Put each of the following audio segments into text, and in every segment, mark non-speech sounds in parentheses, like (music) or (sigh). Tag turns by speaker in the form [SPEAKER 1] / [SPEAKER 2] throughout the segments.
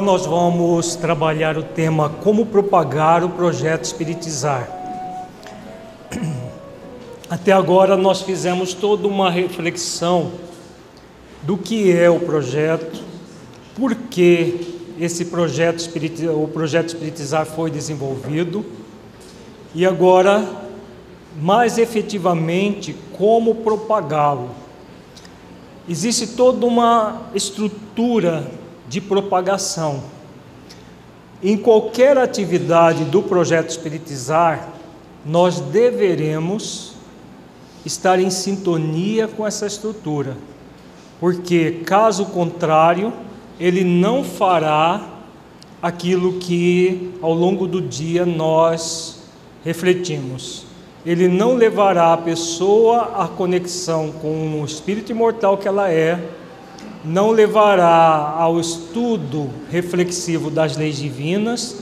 [SPEAKER 1] Agora nós vamos trabalhar o tema como propagar o projeto Espiritizar. Até agora nós fizemos toda uma reflexão do que é o projeto, por que esse projeto o projeto Espiritizar foi desenvolvido e agora mais efetivamente como propagá-lo. Existe toda uma estrutura de propagação. Em qualquer atividade do projeto Espiritizar, nós deveremos estar em sintonia com essa estrutura, porque caso contrário, ele não fará aquilo que ao longo do dia nós refletimos. Ele não levará a pessoa à conexão com o espírito imortal que ela é, não levará ao estudo reflexivo das leis divinas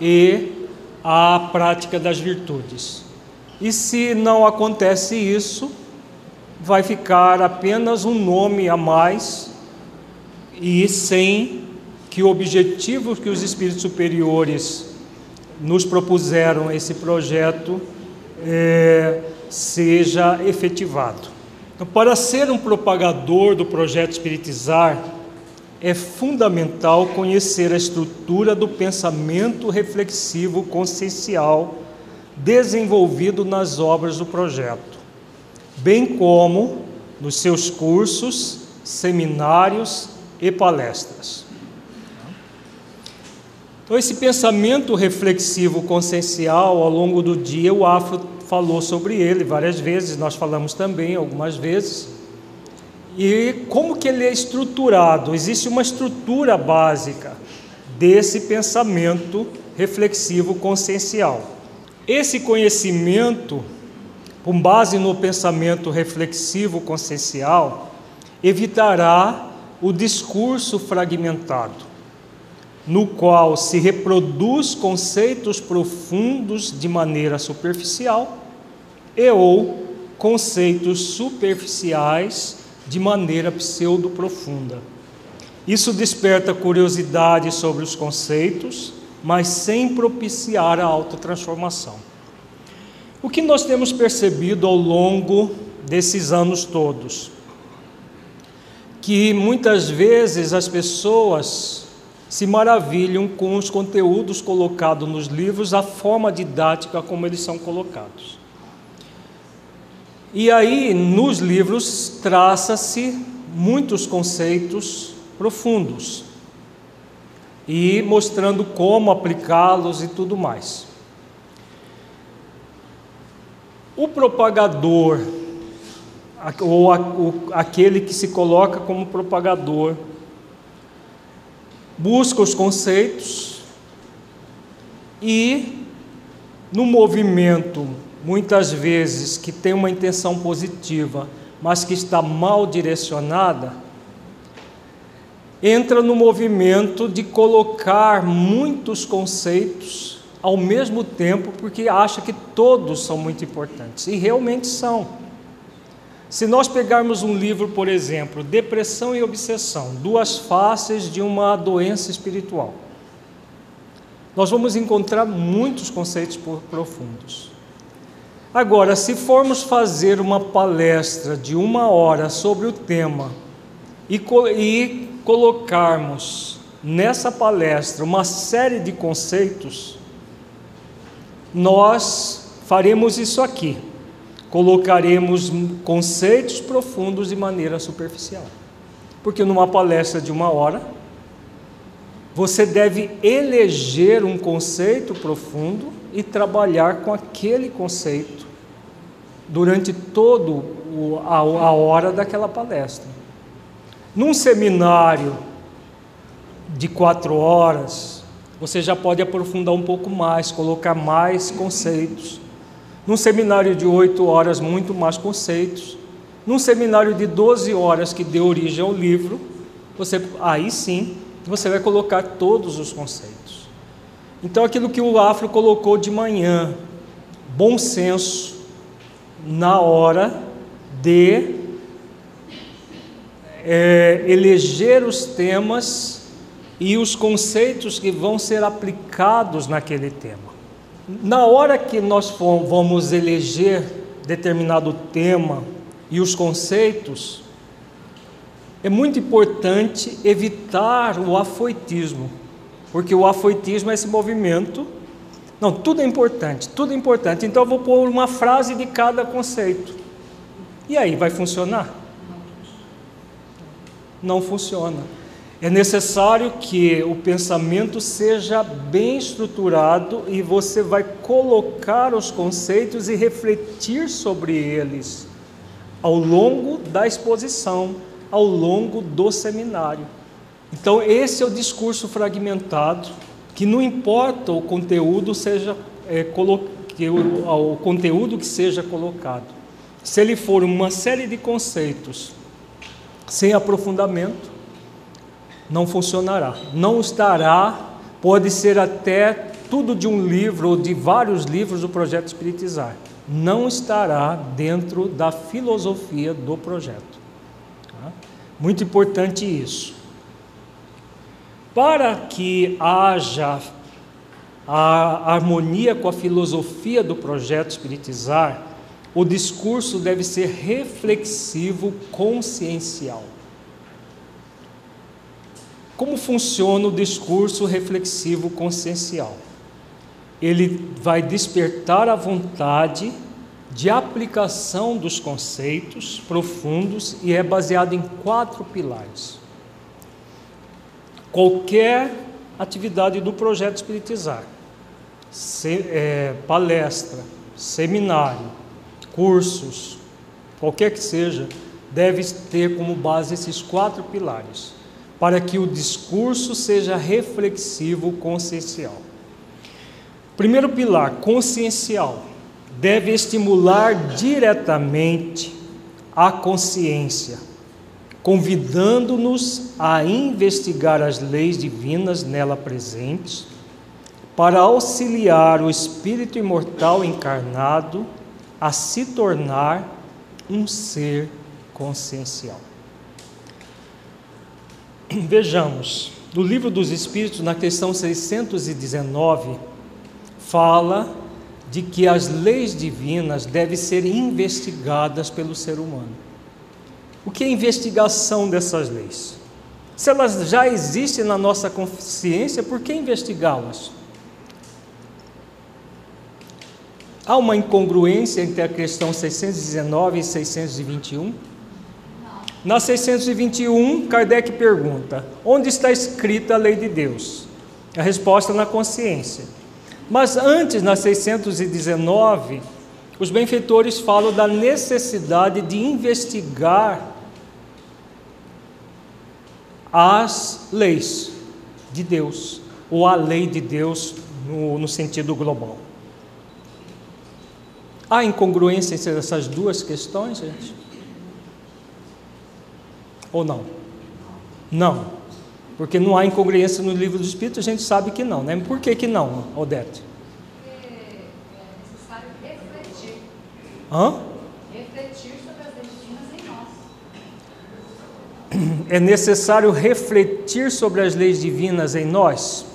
[SPEAKER 1] e à prática das virtudes. E se não acontece isso, vai ficar apenas um nome a mais e sem que o objetivo que os espíritos superiores nos propuseram esse projeto é, seja efetivado. Então, para ser um propagador do projeto Espiritizar, é fundamental conhecer a estrutura do pensamento reflexivo consciencial desenvolvido nas obras do projeto, bem como nos seus cursos, seminários e palestras. Então, esse pensamento reflexivo consciencial, ao longo do dia, o Afro falou sobre ele várias vezes, nós falamos também algumas vezes. E como que ele é estruturado? Existe uma estrutura básica desse pensamento reflexivo consciencial. Esse conhecimento, com base no pensamento reflexivo consciencial, evitará o discurso fragmentado, no qual se reproduz conceitos profundos de maneira superficial e ou conceitos superficiais de maneira pseudo-profunda. Isso desperta curiosidade sobre os conceitos, mas sem propiciar a autotransformação. O que nós temos percebido ao longo desses anos todos? Que muitas vezes as pessoas se maravilham com os conteúdos colocados nos livros, a forma didática como eles são colocados. E aí, nos livros, traça-se muitos conceitos profundos e mostrando como aplicá-los e tudo mais. O propagador, ou aquele que se coloca como propagador, busca os conceitos e, no movimento muitas vezes que tem uma intenção positiva, mas que está mal direcionada, entra no movimento de colocar muitos conceitos ao mesmo tempo, porque acha que todos são muito importantes, e realmente são. Se nós pegarmos um livro, por exemplo, Depressão e Obsessão, duas faces de uma doença espiritual, nós vamos encontrar muitos conceitos profundos. Agora, se formos fazer uma palestra de uma hora sobre o tema e, e colocarmos nessa palestra uma série de conceitos, nós faremos isso aqui. Colocaremos conceitos profundos de maneira superficial. Porque numa palestra de uma hora, você deve eleger um conceito profundo e trabalhar com aquele conceito durante todo a, a hora daquela palestra. Num seminário de quatro horas, você já pode aprofundar um pouco mais, colocar mais conceitos. Num seminário de oito horas, muito mais conceitos. Num seminário de 12 horas que deu origem ao livro, você aí sim você vai colocar todos os conceitos. Então aquilo que o Afro colocou de manhã, bom senso, na hora de é, eleger os temas e os conceitos que vão ser aplicados naquele tema. Na hora que nós vamos eleger determinado tema e os conceitos, é muito importante evitar o afoitismo, porque o afoitismo é esse movimento. Não, tudo é importante, tudo é importante. Então eu vou pôr uma frase de cada conceito. E aí, vai funcionar? Não funciona. É necessário que o pensamento seja bem estruturado e você vai colocar os conceitos e refletir sobre eles ao longo da exposição, ao longo do seminário. Então, esse é o discurso fragmentado, que não importa o conteúdo seja é, que o, o conteúdo que seja colocado. Se ele for uma série de conceitos sem aprofundamento, não funcionará. Não estará, pode ser até tudo de um livro ou de vários livros do projeto Espiritizar. Não estará dentro da filosofia do projeto. Tá? Muito importante isso. Para que haja a harmonia com a filosofia do projeto Espiritizar, o discurso deve ser reflexivo, consciencial. Como funciona o discurso reflexivo consciencial? Ele vai despertar a vontade de aplicação dos conceitos profundos e é baseado em quatro pilares. Qualquer atividade do projeto Espiritizar, se, é, palestra, seminário, cursos, qualquer que seja, deve ter como base esses quatro pilares para que o discurso seja reflexivo consciencial. Primeiro pilar, consciencial, deve estimular diretamente a consciência, convidando-nos a investigar as leis divinas nela presentes, para auxiliar o espírito imortal encarnado a se tornar um ser consciencial. (clears throat) Vejamos, no livro dos Espíritos, na questão 619, fala de que as leis divinas devem ser investigadas pelo ser humano. O que é investigação dessas leis? Se elas já existem na nossa consciência, por que investigá-las? Há uma incongruência entre a questão 619 e 621? Na 621, Kardec pergunta: onde está escrita a lei de Deus? A resposta na consciência. Mas antes, na 619, os benfeitores falam da necessidade de investigar as leis de Deus, ou a lei de Deus no, no sentido global. Há incongruência entre essas duas questões, gente? Ou não? Não. Porque não há incongruência no livro do Espírito, a gente sabe que não, né? Por que, que não, Odete?
[SPEAKER 2] É necessário refletir.
[SPEAKER 1] Hã?
[SPEAKER 2] Refletir sobre as leis divinas em
[SPEAKER 1] nós. É necessário refletir sobre as leis divinas em nós?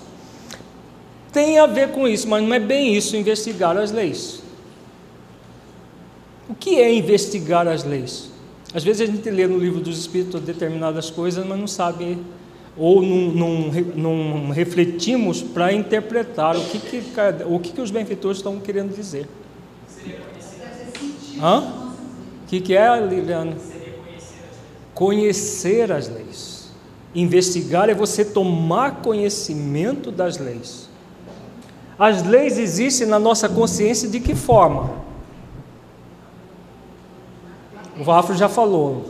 [SPEAKER 1] Tem a ver com isso, mas não é bem isso investigar as leis. O que é investigar as leis? Às vezes a gente lê no livro dos Espíritos determinadas coisas, mas não sabe ou não, não, não refletimos para interpretar o que, que, o que, que os benfeitores estão querendo dizer. Hã? O que, que é, Liliana? Conhecer as leis. Investigar é você tomar conhecimento das leis. As leis existem na nossa consciência de que forma? o Vafro já falou,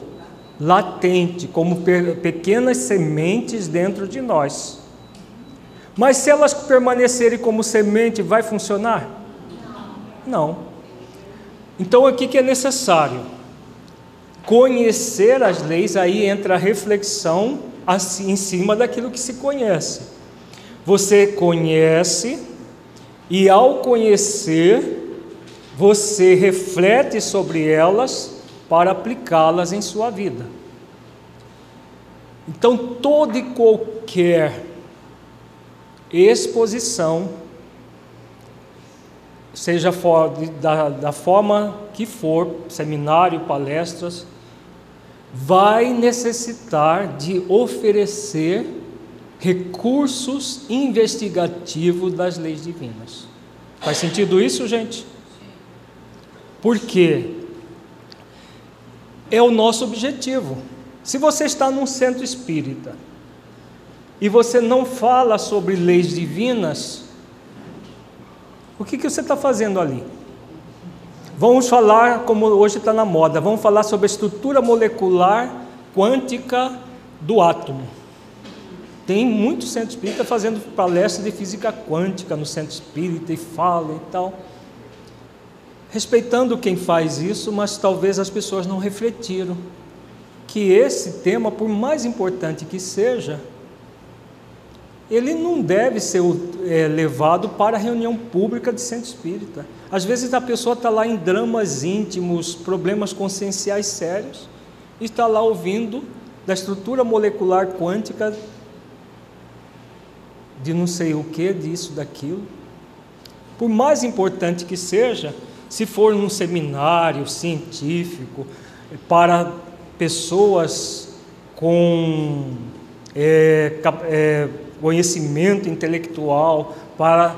[SPEAKER 1] latente, como pequenas sementes dentro de nós. Mas se elas permanecerem como semente, vai funcionar? Não. Então o que é necessário? Conhecer as leis, aí entra a reflexão em cima daquilo que se conhece. Você conhece, e ao conhecer, você reflete sobre elas para aplicá-las em sua vida. Então, toda e qualquer exposição, seja da, da forma que for, seminário, palestras, vai necessitar de oferecer recursos investigativos das leis divinas. Faz sentido isso, gente? Porque é o nosso objetivo. Se você está num centro espírita e você não fala sobre leis divinas, o que, que você está fazendo ali? Vamos falar, como hoje está na moda, vamos falar sobre a estrutura molecular quântica do átomo. Tem muitos centros espíritas fazendo palestras de física quântica no centro espírita e falam e tal. Respeitando quem faz isso, mas talvez as pessoas não refletiram que esse tema, por mais importante que seja, ele não deve ser é, levado para reunião pública de centro espírita. Às vezes a pessoa está lá em dramas íntimos, problemas conscienciais sérios, e está lá ouvindo da estrutura molecular quântica de não sei o que, disso, daquilo. Por mais importante que seja, se for num seminário científico para pessoas com é, é, conhecimento intelectual, para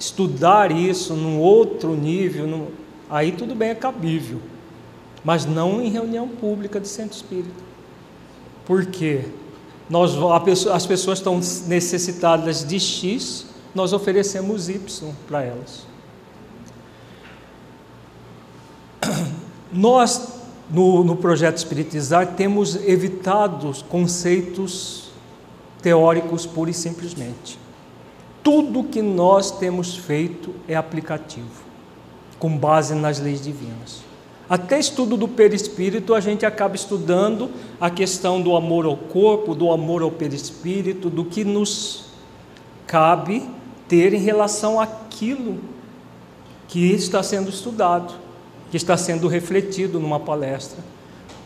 [SPEAKER 1] estudar isso num outro nível, aí tudo bem, é cabível, mas não em reunião pública de centro espírita. Por quê? Nós, pessoa, as pessoas estão necessitadas de X, nós oferecemos Y para elas. (coughs) Nós, no, no projeto Espiritizar, temos evitado conceitos teóricos pura e simplesmente. Tudo que nós temos feito é aplicativo, com base nas leis divinas. Até estudo do perispírito, a gente acaba estudando a questão do amor ao corpo, do amor ao perispírito, do que nos cabe ter em relação àquilo que está sendo estudado, que está sendo refletido numa palestra.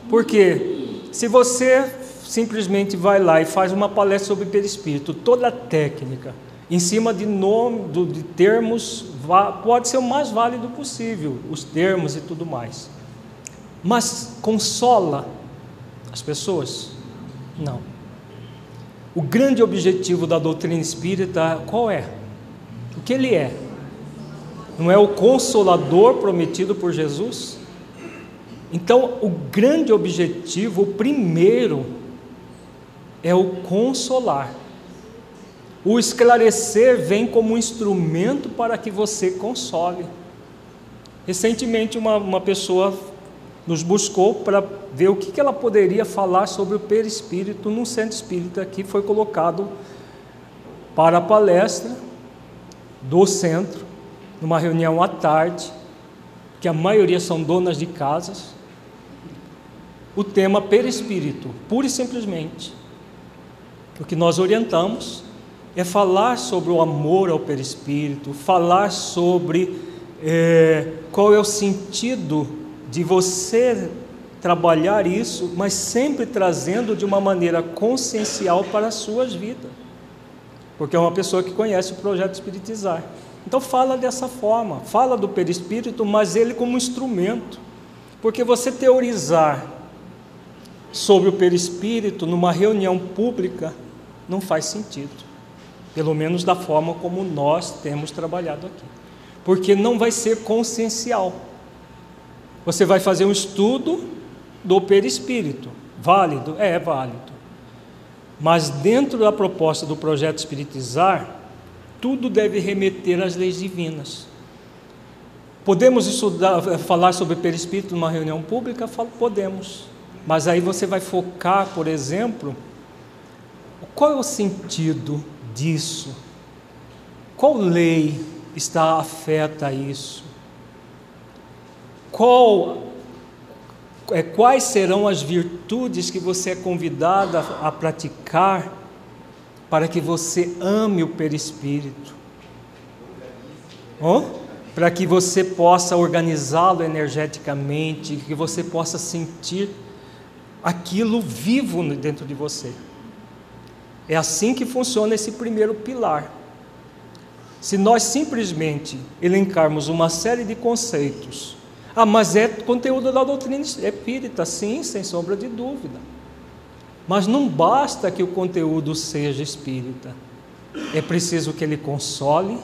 [SPEAKER 1] Porque se você simplesmente vai lá e faz uma palestra sobre perispírito, toda a técnica, em cima de nome, de termos, pode ser o mais válido possível, os termos e tudo mais. Mas consola as pessoas? Não. O grande objetivo da doutrina espírita qual é? O que ele é? Não é o consolador prometido por Jesus? Então, o grande objetivo, o primeiro, é o consolar. O esclarecer vem como um instrumento para que você console. Recentemente, uma, uma pessoa nos buscou para ver o que, que ela poderia falar sobre o perispírito num centro espírita que foi colocado para a palestra do centro, numa reunião à tarde, que a maioria são donas de casas. O tema perispírito, pura e simplesmente. O que nós orientamos é falar sobre o amor ao perispírito, falar sobre é, qual é o sentido de você trabalhar isso, mas sempre trazendo de uma maneira consciencial para as suas vidas. Porque é uma pessoa que conhece o projeto Espiritizar. Então fala dessa forma, fala do perispírito, mas ele como instrumento. Porque você teorizar sobre o perispírito numa reunião pública não faz sentido pelo menos da forma como nós temos trabalhado aqui, porque não vai ser consciencial. Você vai fazer um estudo do perispírito, válido? É, é válido. Mas dentro da proposta do projeto Espiritizar, tudo deve remeter às leis divinas. Podemos estudar, falar sobre perispírito numa reunião pública? Podemos. Mas aí você vai focar, por exemplo, qual é o sentido disso? Qual lei está afeta a isso? Qual, é, quais serão as virtudes que você é convidada a, praticar para que você ame o perispírito? Para que você possa organizá-lo energeticamente, que você possa sentir aquilo vivo dentro de você. É assim que funciona esse primeiro pilar. se nós simplesmente elencarmos uma série de conceitos. Ah, mas é conteúdo da doutrina espírita, sim, sem sombra de dúvida. Mas não basta que o conteúdo seja espírita. É preciso que ele console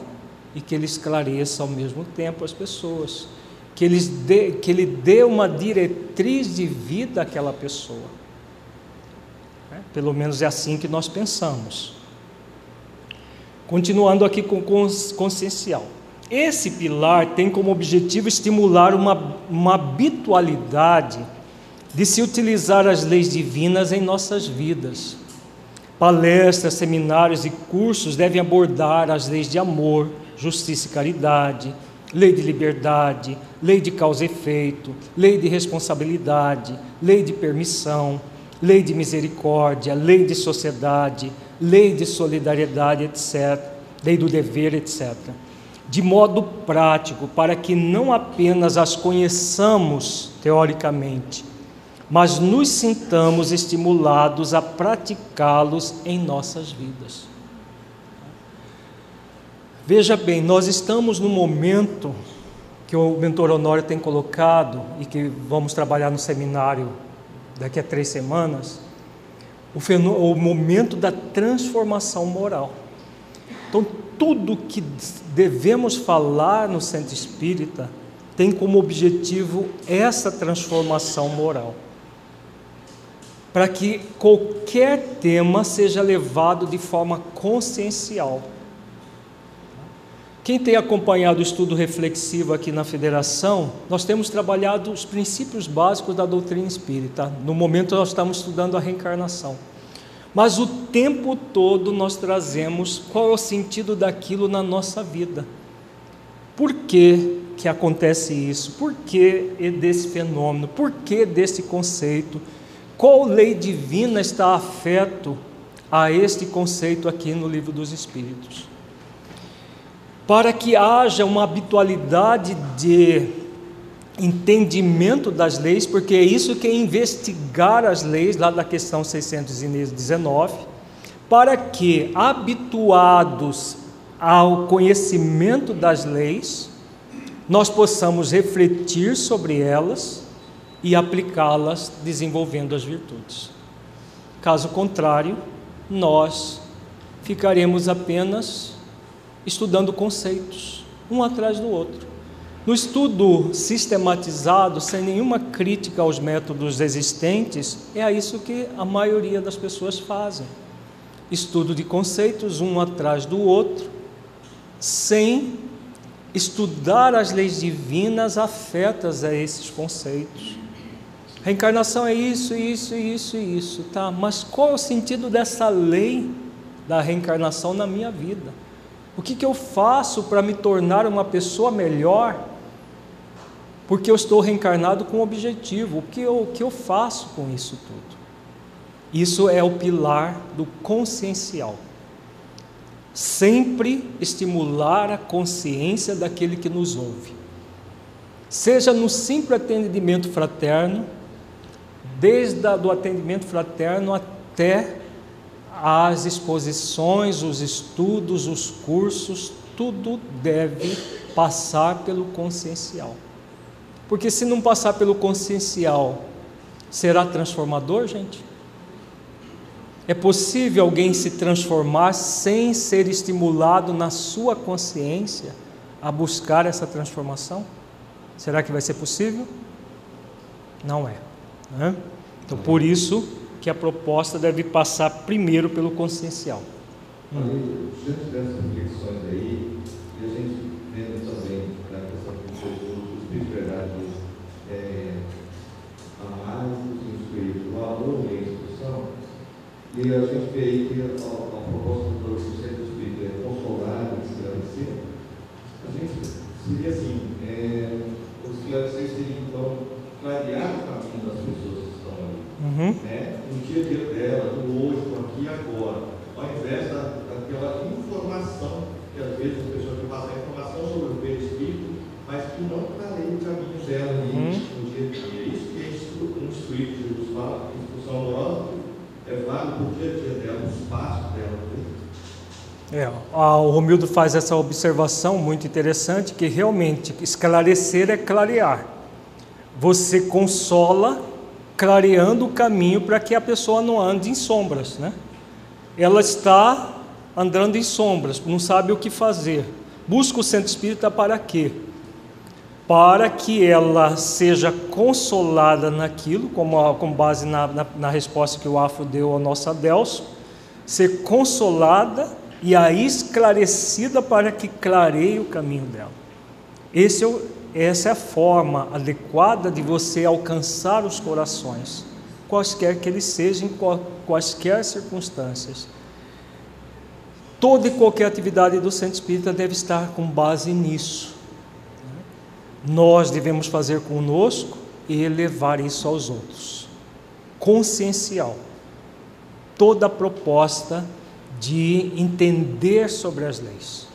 [SPEAKER 1] e que ele esclareça ao mesmo tempo as pessoas. Que ele dê, que ele dê uma diretriz de vida àquela pessoa. Pelo menos é assim que nós pensamos. Continuando aqui com consciencial. Esse pilar tem como objetivo estimular uma, uma habitualidade de se utilizar as leis divinas em nossas vidas. Palestras, seminários e cursos devem abordar as leis de amor, justiça e caridade, lei de liberdade, lei de causa e efeito, lei de responsabilidade, lei de permissão, lei de misericórdia, lei de sociedade, lei de solidariedade, etc., lei do dever, etc. De modo prático, para que não apenas as conheçamos teoricamente, mas nos sintamos estimulados a praticá-los em nossas vidas. Veja bem, nós estamos no momento que o mentor Honório tem colocado e que vamos trabalhar no seminário daqui a três semanas, o, o momento da transformação moral. Então, tudo que devemos falar no centro espírita tem como objetivo essa transformação moral. Para que qualquer tema seja levado de forma consciencial quem tem acompanhado o estudo reflexivo aqui na federação, nós temos trabalhado os princípios básicos da doutrina espírita. No momento nós estamos estudando a reencarnação. Mas o tempo todo nós trazemos qual é o sentido daquilo na nossa vida. Por que, que acontece isso? Por que desse fenômeno? Por que desse conceito? Qual lei divina está afeto a este conceito aqui no livro dos Espíritos? Para que haja uma habitualidade de entendimento das leis, porque é isso que é investigar as leis, lá da questão 619, para que, habituados ao conhecimento das leis, nós possamos refletir sobre elas e aplicá-las desenvolvendo as virtudes. Caso contrário, nós ficaremos apenas estudando conceitos, um atrás do outro. No estudo sistematizado, sem nenhuma crítica aos métodos existentes, é a isso que a maioria das pessoas fazem. Estudo de conceitos, um atrás do outro, sem estudar as leis divinas afetas a esses conceitos. Reencarnação é isso, isso, isso e isso, tá? Mas qual é o sentido dessa lei da reencarnação na minha vida? O que, que eu faço para me tornar uma pessoa melhor? Porque eu estou reencarnado com um objetivo. O que, eu, o que eu faço com isso tudo? Isso é o pilar do consciencial. Sempre estimular a consciência daquele que nos ouve. Seja no simples atendimento fraterno, desde o atendimento fraterno até as exposições, os estudos, os cursos, tudo deve passar pelo consciencial. Porque se não passar pelo consciencial, será transformador, gente? É possível alguém se transformar sem ser estimulado na sua consciência a buscar essa transformação? Será que vai ser possível? Não é. Né? Então, por isso, que a proposta deve passar primeiro pelo consciencial.
[SPEAKER 3] Hum. Diante dessas reflexões aí, e a gente vendo também na questão que você falou, espiritualidade, é, análise, instruir, o valor e a instrução, e a gente vê aí que a, a proposta do Centro Espírita é consolar, esclarecer, a gente seria assim, é, os esclarecer seria então clarear o caminho das pessoas que estão ali. Uhum. Né? Dia a dia dela, no hoje, no aqui e agora, ao invés da, daquela informação que às vezes as pessoas têm passar informação sobre o perispírito, mas que não clareia o caminho dela ali uhum. no dia a dia. Isso que é instruir que Jesus fala, instrução amorosa, é válido para o dia a dia dela, o espaço dela. Né?
[SPEAKER 1] É, o Romildo faz essa observação muito interessante, que realmente esclarecer é clarear. Você consola clareando o caminho para que a pessoa não ande em sombras, né? Ela está andando em sombras, não sabe o que fazer. Busca o centro espírita para quê? Para que ela seja consolada naquilo, como com base na, na, na resposta que o Afro deu ao nosso Adelso, ser consolada e aí esclarecida para que clareie o caminho dela. Esse é essa é a forma adequada de você alcançar os corações, quaisquer que eles sejam, em quaisquer circunstâncias. Toda e qualquer atividade do Centro Espírita deve estar com base nisso. Nós devemos fazer conosco e levar isso aos outros. Consciencial. Toda a proposta de entender sobre as leis.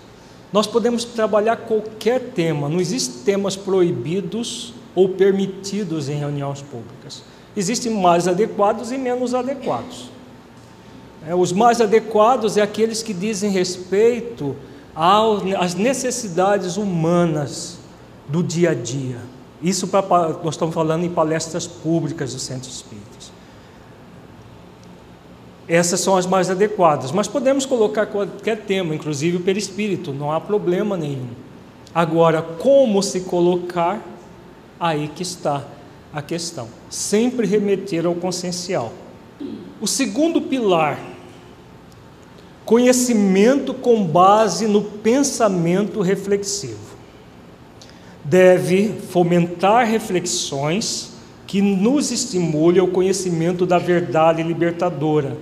[SPEAKER 1] Nós podemos trabalhar qualquer tema, não existem temas proibidos ou permitidos em reuniões públicas. Existem mais adequados e menos adequados. É, os mais adequados é aqueles que dizem respeito às necessidades humanas do dia a dia. Isso nós estamos falando em palestras públicas do Centro Espírita. Essas são as mais adequadas, mas podemos colocar qualquer tema, inclusive o perispírito, não há problema nenhum. Agora, como se colocar, aí que está a questão. Sempre remeter ao consciencial. O segundo pilar, conhecimento com base no pensamento reflexivo. Deve fomentar reflexões que nos estimulem ao conhecimento da verdade libertadora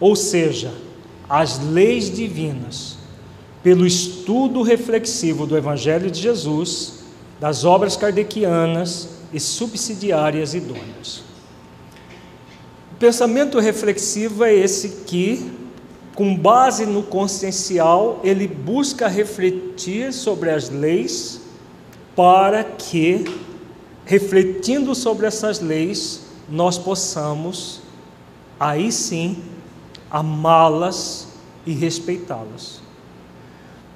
[SPEAKER 1] ou seja, as leis divinas, pelo estudo reflexivo do Evangelho de Jesus, das obras kardecianas e subsidiárias idôneas. O pensamento reflexivo é esse que, com base no consciencial, ele busca refletir sobre as leis para que, refletindo sobre essas leis, nós possamos, aí sim, amá-las e respeitá-las.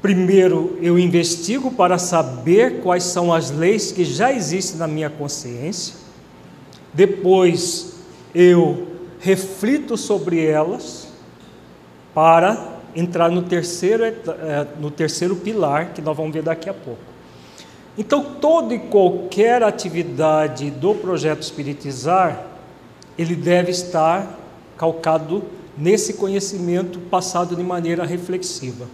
[SPEAKER 1] Primeiro, eu investigo para saber quais são as leis que já existem na minha consciência. Depois, eu reflito sobre elas para entrar no terceiro, eh, no terceiro pilar, que nós vamos ver daqui a pouco. Então, toda e qualquer atividade do projeto Espiritizar, ele deve estar calcado nesse conhecimento passado de maneira reflexiva.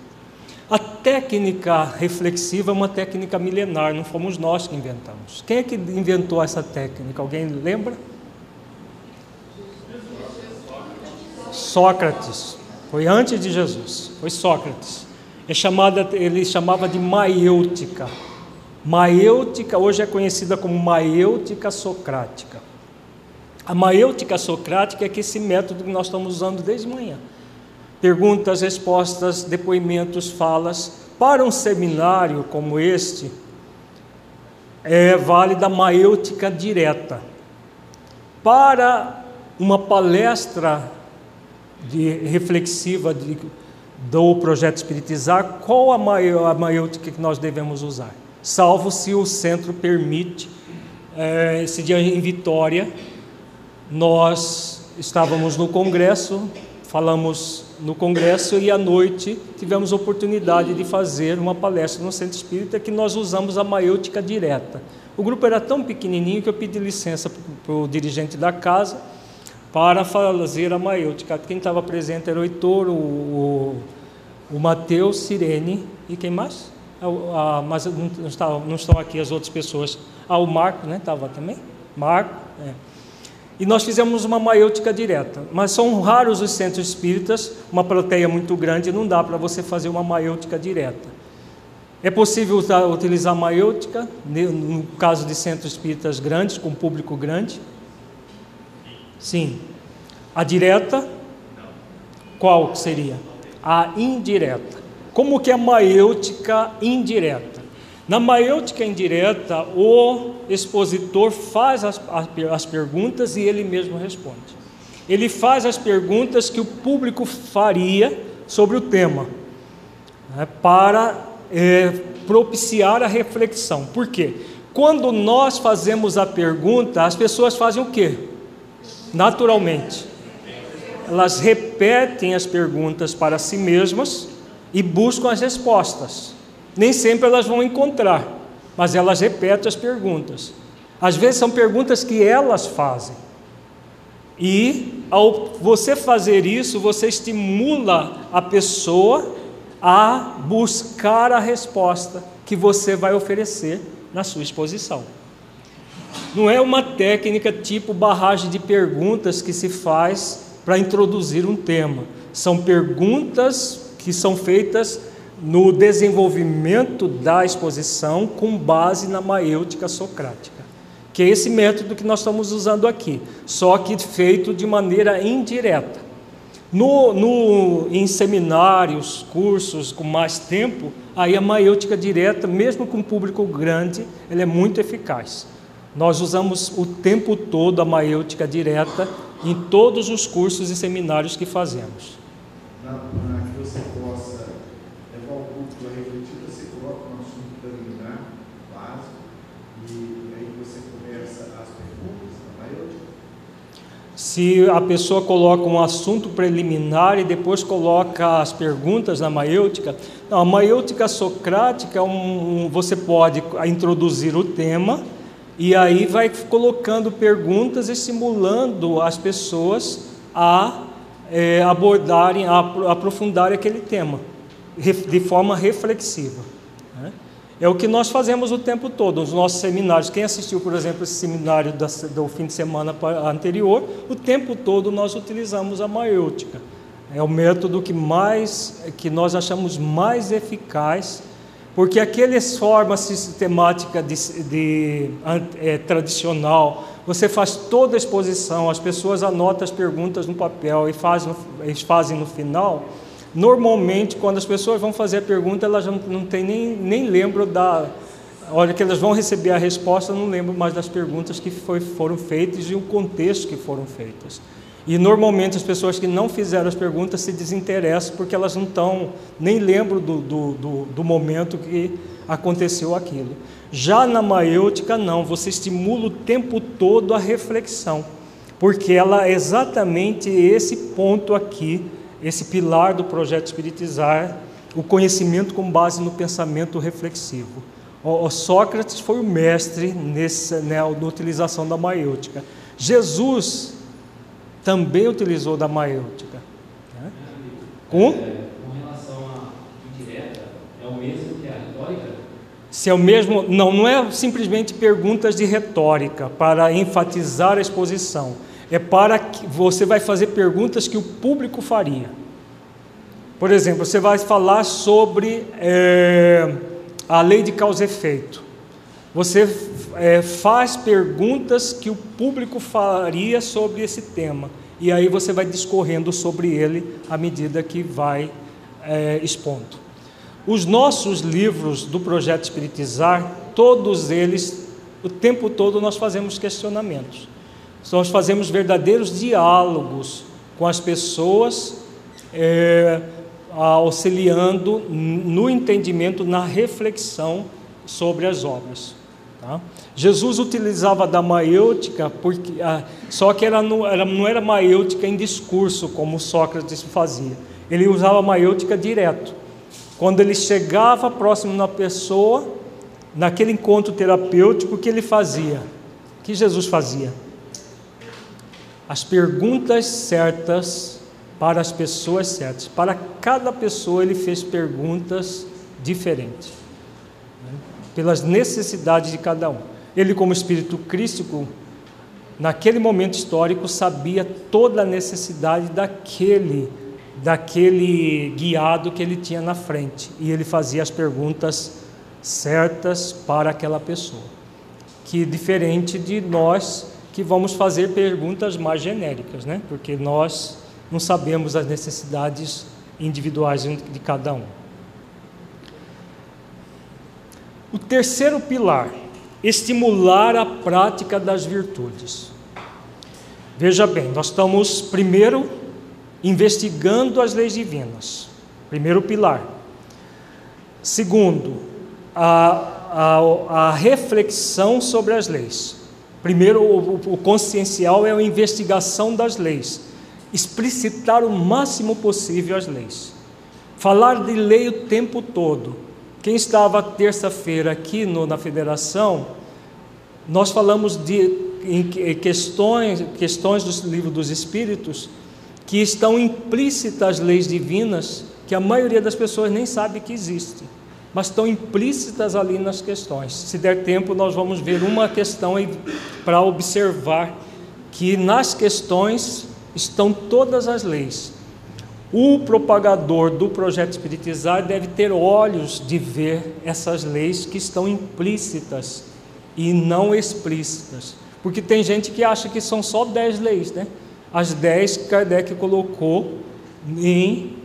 [SPEAKER 1] A técnica reflexiva é uma técnica milenar, não fomos nós que inventamos. Quem é que inventou essa técnica? Alguém lembra? Sócrates. Foi antes de Jesus. Foi Sócrates. É chamada, ele chamava de maêutica. Maêutica hoje é conhecida como maêutica socrática. A maêutica socrática é que esse método que nós estamos usando desde manhã. Perguntas, respostas, depoimentos, falas. Para um seminário como este, é válida a maêutica direta. Para uma palestra de, reflexiva de, do projeto Espiritizar, qual a, a maêutica que nós devemos usar? Salvo se o centro permite, é, esse dia em Vitória, nós estávamos no congresso, falamos no congresso e à noite tivemos a oportunidade de fazer uma palestra no Centro Espírita que nós usamos a maiútica direta. O grupo era tão pequenininho que eu pedi licença para o dirigente da casa para fazer a maiútica. Quem estava presente era o Heitor, o, o, o Matheus, Sirene e quem mais? Ah, ah mas não, não, não estão aqui as outras pessoas. Ah, o Marco, né? Estava também? Marco, é e nós fizemos uma maiêutica direta. Mas são raros os centros espíritas, uma plateia muito grande, não dá para você fazer uma maiêutica direta. É possível utilizar maiêutica, no caso de centros espíritas grandes, com público grande? Sim. A direta? Qual seria? A indireta. Como que é maiêutica indireta? Na maiêutica indireta, o expositor faz as, as perguntas e ele mesmo responde. Ele faz as perguntas que o público faria sobre o tema. né, para é, propiciar a reflexão. Por quê? Quando nós fazemos a pergunta, as pessoas fazem o quê? Naturalmente. Elas repetem as perguntas para si mesmas e buscam as respostas. Nem sempre elas vão encontrar, mas elas repetem as perguntas. Às vezes são perguntas que elas fazem. E ao você fazer isso, você estimula a pessoa a buscar a resposta que você vai oferecer na sua exposição. Não é uma técnica tipo barragem de perguntas que se faz para introduzir um tema. São perguntas que são feitas no desenvolvimento da exposição com base na maêutica socrática, que é esse método que nós estamos usando aqui, só que feito de maneira indireta. No, no, em seminários, cursos com mais tempo, aí a maêutica direta, mesmo com público grande, ela é muito eficaz. Nós usamos o tempo todo a maêutica direta em todos os cursos e seminários que fazemos.
[SPEAKER 4] Na, na que você possa levar o público a refletir, você coloca um assunto preliminar, básico, e aí você começa as perguntas na maêutica?
[SPEAKER 1] Se a pessoa coloca um assunto preliminar e depois coloca as perguntas na maêutica, não, a maêutica socrática é um, você pode introduzir o tema e aí vai colocando perguntas, estimulando as pessoas a é, abordarem, a aprofundarem aquele tema de forma reflexiva. É o que nós fazemos o tempo todo, nos nossos seminários. Quem assistiu, por exemplo, esse seminário do fim de semana anterior, o tempo todo nós utilizamos a maêutica. É o método que mais, que nós achamos mais eficaz, porque aquelas formas sistemática de, de é, tradicional, você faz toda a exposição, as pessoas anotam as perguntas no papel e fazem, eles fazem no final Normalmente, quando as pessoas vão fazer a pergunta, elas não, não têm nem, nem lembro da. Olha, que elas vão receber a resposta, não lembro mais das perguntas que foi, foram feitas e o contexto que foram feitas. E normalmente as pessoas que não fizeram as perguntas se desinteressam porque elas não estão, nem lembram do, do, do, do momento que aconteceu aquilo. Já na maêutica, não, você estimula o tempo todo a reflexão, porque ela é exatamente esse ponto aqui esse pilar do projeto Espiritizar, o conhecimento com base no pensamento reflexivo. O, Sócrates foi o mestre nessa, né, na utilização da maêutica. Jesus também utilizou da maêutica. Né?
[SPEAKER 5] Com? É, com relação à indireta, é o mesmo que a retórica?
[SPEAKER 1] Se é o mesmo, não, não é simplesmente perguntas de retórica para enfatizar a exposição é para que você vai fazer perguntas que o público faria. Por exemplo, você vai falar sobre é, a lei de causa e efeito. Você é, faz perguntas que o público faria sobre esse tema. E aí você vai discorrendo sobre ele à medida que vai é, expondo. Os nossos livros do Projeto Espiritizar, todos eles, o tempo todo nós fazemos questionamentos. Nós fazemos verdadeiros diálogos com as pessoas, é, auxiliando no entendimento, na reflexão sobre as obras. Tá? Jesus utilizava da maêutica, porque, ah, só que ela não, ela não era maêutica em discurso, como Sócrates fazia. Ele usava maêutica direto. Quando ele chegava próximo da pessoa, naquele encontro terapêutico, o que ele fazia? O que Jesus fazia? As perguntas certas para as pessoas certas. Para cada pessoa, ele fez perguntas diferentes, né? pelas necessidades de cada um. Ele, como espírito crístico, naquele momento histórico, sabia toda a necessidade daquele, daquele guiado que ele tinha na frente, e ele fazia as perguntas certas para aquela pessoa. Que diferente de nós que vamos fazer perguntas mais genéricas, né? porque nós não sabemos as necessidades individuais de cada um. O terceiro pilar, estimular a prática das virtudes. Veja bem, nós estamos primeiro investigando as leis divinas, primeiro pilar. Segundo, a, a, a reflexão sobre as leis. Primeiro, o, o consciencial é a investigação das leis, explicitar o máximo possível as leis, falar de lei o tempo todo. Quem estava terça-feira aqui no, na federação, nós falamos de questões, questões do livro dos Espíritos que estão implícitas leis divinas que a maioria das pessoas nem sabe que existem mas estão implícitas ali nas questões. Se der tempo, nós vamos ver uma questão para observar que nas questões estão todas as leis. O propagador do projeto espiritizar deve ter olhos de ver essas leis que estão implícitas e não explícitas. Porque tem gente que acha que são só dez leis, né? As dez Kardec colocou em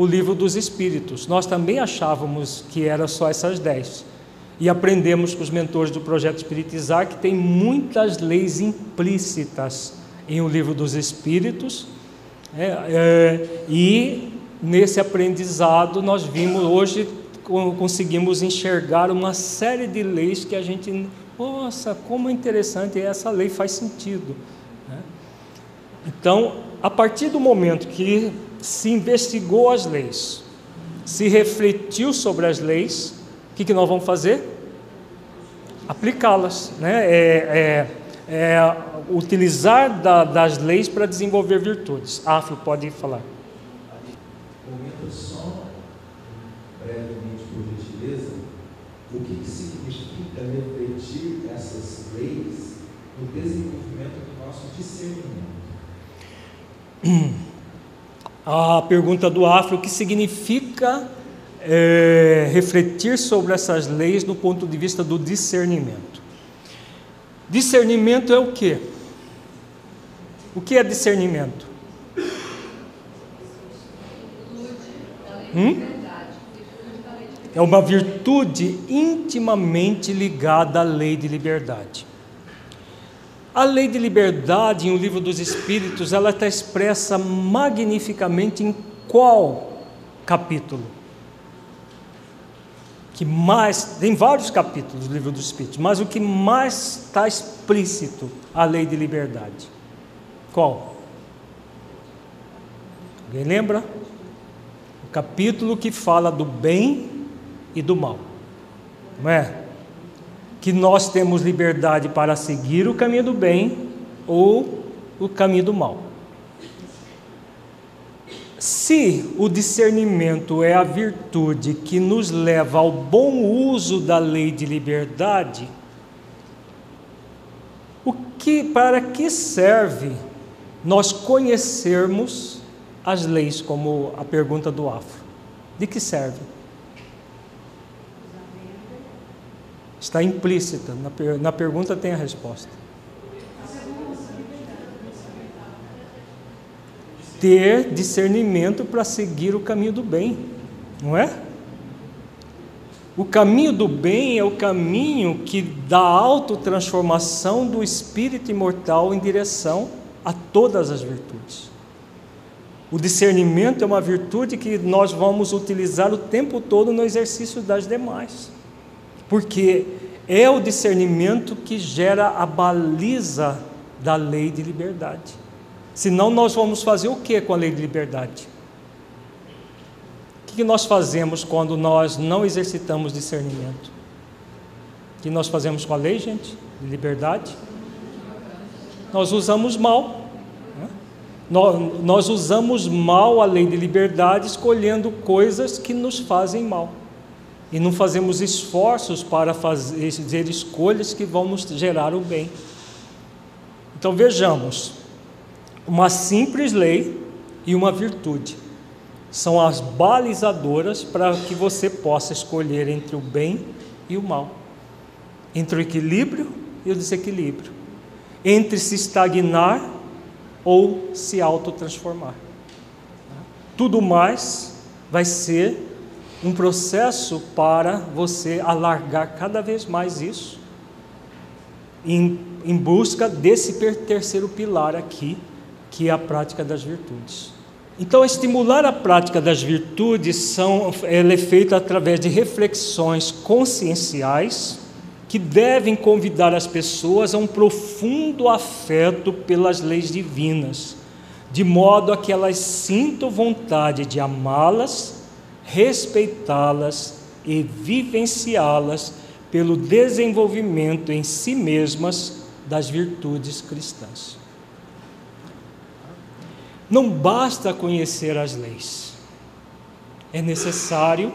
[SPEAKER 1] o livro dos Espíritos. Nós também achávamos que era só essas dez. E aprendemos com os mentores do projeto Espiritizar que tem muitas leis implícitas em o livro dos Espíritos. É, é, e nesse aprendizado nós vimos hoje conseguimos enxergar uma série de leis que a gente nossa como é interessante essa lei faz sentido né? então a partir do momento que se investigou as leis, se refletiu sobre as leis, o que, que nós vamos fazer? Aplicá-las, né? É, é, é utilizar da, das leis para desenvolver virtudes. Afro, pode falar.
[SPEAKER 6] Comenta só, brevemente, por gentileza, o que, que significa refletir essas leis no desenvolvimento do nosso discernimento. (clears throat)
[SPEAKER 1] a pergunta do Afro, o que significa é, refletir sobre essas leis no ponto de vista do discernimento. Discernimento é o que? O que é discernimento? Hum? É uma virtude intimamente ligada à lei de liberdade. A lei de liberdade em O Livro dos Espíritos, ela está expressa magnificamente em qual capítulo? Que mais, tem vários capítulos do Livro dos Espíritos, mas o que mais está explícito, a lei de liberdade. Qual? Alguém lembra? O capítulo que fala do bem e do mal. Não é? Que nós temos liberdade para seguir o caminho do bem ou o caminho do mal. Se o discernimento é a virtude que nos leva ao bom uso da lei de liberdade, o que para que serve nós conhecermos as leis, como a pergunta do Afro? De que serve? Está implícita, na, per na pergunta tem a resposta. Ter discernimento para seguir o caminho do bem, não é? O caminho do bem é o caminho que dá autotransformação do espírito imortal em direção a todas as virtudes. O discernimento é uma virtude que nós vamos utilizar o tempo todo no exercício das demais porque é o discernimento que gera a baliza da lei de liberdade. Senão, nós vamos fazer o que com a lei de liberdade? O que nós fazemos quando nós não exercitamos discernimento? O que nós fazemos com a lei, gente, de liberdade? Nós usamos mal. Né? Nós usamos mal a lei de liberdade, escolhendo coisas que nos fazem mal e não fazemos esforços para fazer escolhas que vão nos gerar o bem. Então vejamos, uma simples lei e uma virtude são as balizadoras para que você possa escolher entre o bem e o mal, entre o equilíbrio e o desequilíbrio, entre se estagnar ou se autotransformar. Tudo mais vai ser um processo para você alargar cada vez mais isso, em, em busca desse terceiro pilar aqui, que é a prática das virtudes. Então, estimular a prática das virtudes são, ela é feita através de reflexões conscienciais que devem convidar as pessoas a um profundo afeto pelas leis divinas, de modo a que elas sintam vontade de amá-las, respeitá-las e vivenciá-las pelo desenvolvimento em si mesmas das virtudes cristãs. Não basta conhecer as leis, é necessário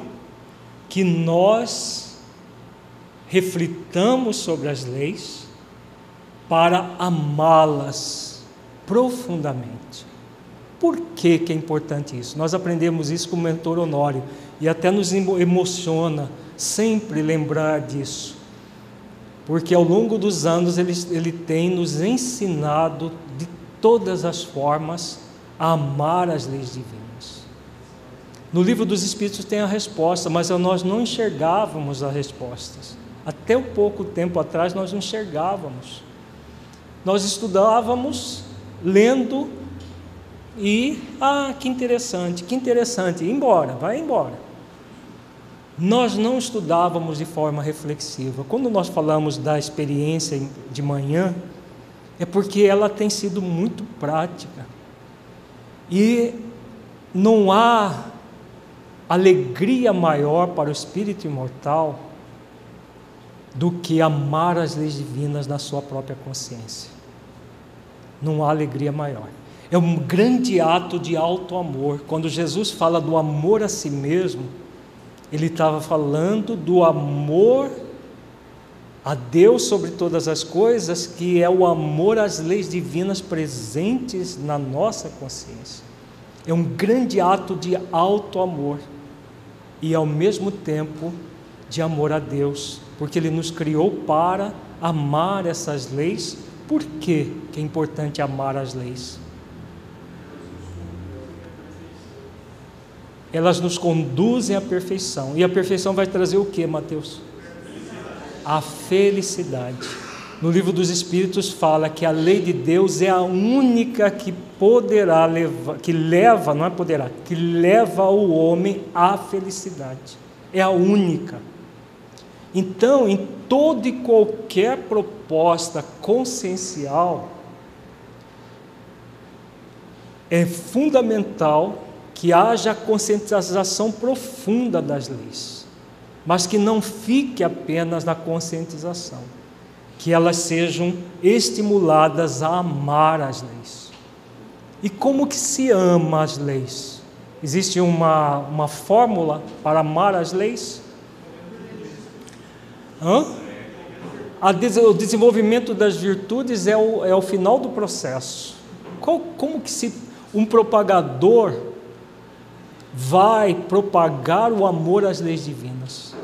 [SPEAKER 1] que nós reflitamos sobre as leis para amá-las profundamente. Por que, que é importante isso? Nós aprendemos isso com o mentor Honório e até nos emociona sempre lembrar disso, porque ao longo dos anos ele, ele tem nos ensinado de todas as formas a amar as leis divinas. No livro dos Espíritos tem a resposta, mas nós não enxergávamos as respostas. Até um pouco tempo atrás nós enxergávamos. Nós estudávamos, lendo e, ah, que interessante, que interessante, embora, vai embora. Nós não estudávamos de forma reflexiva. Quando nós falamos da experiência de manhã, é porque ela tem sido muito prática. E não há alegria maior para o espírito imortal do que amar as leis divinas na sua própria consciência. Não há alegria maior. É um grande ato de alto amor. Quando Jesus fala do amor a si mesmo, ele estava falando do amor a Deus sobre todas as coisas, que é o amor às leis divinas presentes na nossa consciência. É um grande ato de alto amor e ao mesmo tempo de amor a Deus, porque Ele nos criou para amar essas leis. Por que é importante amar as leis? Elas nos conduzem à perfeição. E a perfeição vai trazer o que, Mateus? A felicidade. No livro dos Espíritos fala que a lei de Deus é a única que poderá levar, que leva, não é poderá, que leva o homem à felicidade. É a única. Então, em toda e qualquer proposta consciencial, é fundamental que haja conscientização profunda das leis, mas que não fique apenas na conscientização, que elas sejam estimuladas a amar as leis. E como que se ama as leis? Existe uma, uma fórmula para amar as leis? Hã? o desenvolvimento das virtudes é o, é o final do processo. Qual, como que se um propagador vai propagar o amor às leis divinas?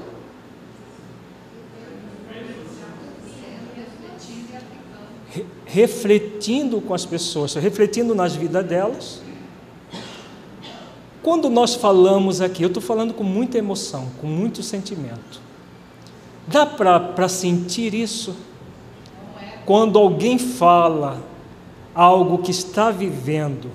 [SPEAKER 1] refletindo com as pessoas, refletindo nas vidas delas. Quando nós falamos aqui, eu estou falando com muita emoção, com muito sentimento. Dá para sentir isso? Quando alguém fala algo que está vivendo,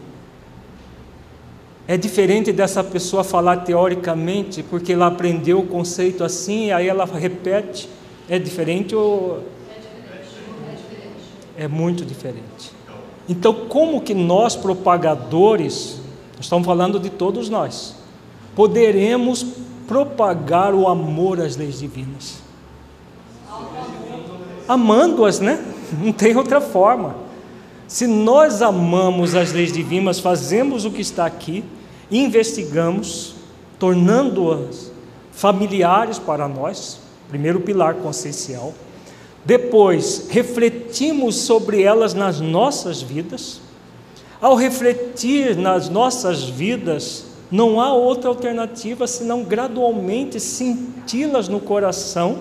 [SPEAKER 1] é diferente dessa pessoa falar teoricamente, porque ela aprendeu o conceito assim, e aí ela repete. É diferente ou é muito diferente. Então, como que nós, propagadores, estamos falando de todos nós, poderemos propagar o amor às leis divinas? Amando-as, né? Não tem outra forma. Se nós amamos as leis divinas, fazemos o que está aqui, investigamos, tornando-as familiares para nós, primeiro pilar consciencial depois, refletimos sobre elas nas nossas vidas. Ao refletir nas nossas vidas, não há outra alternativa senão gradualmente senti-las no coração,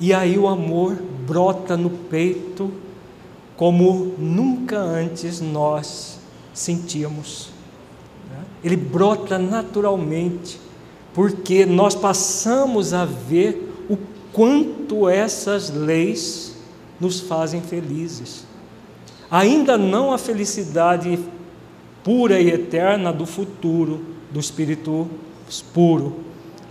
[SPEAKER 1] e aí o amor brota no peito como nunca antes nós sentíamos. Ele brota naturalmente, porque nós passamos a ver quanto essas leis nos fazem felizes. Ainda não a felicidade pura e eterna do futuro, do espírito puro,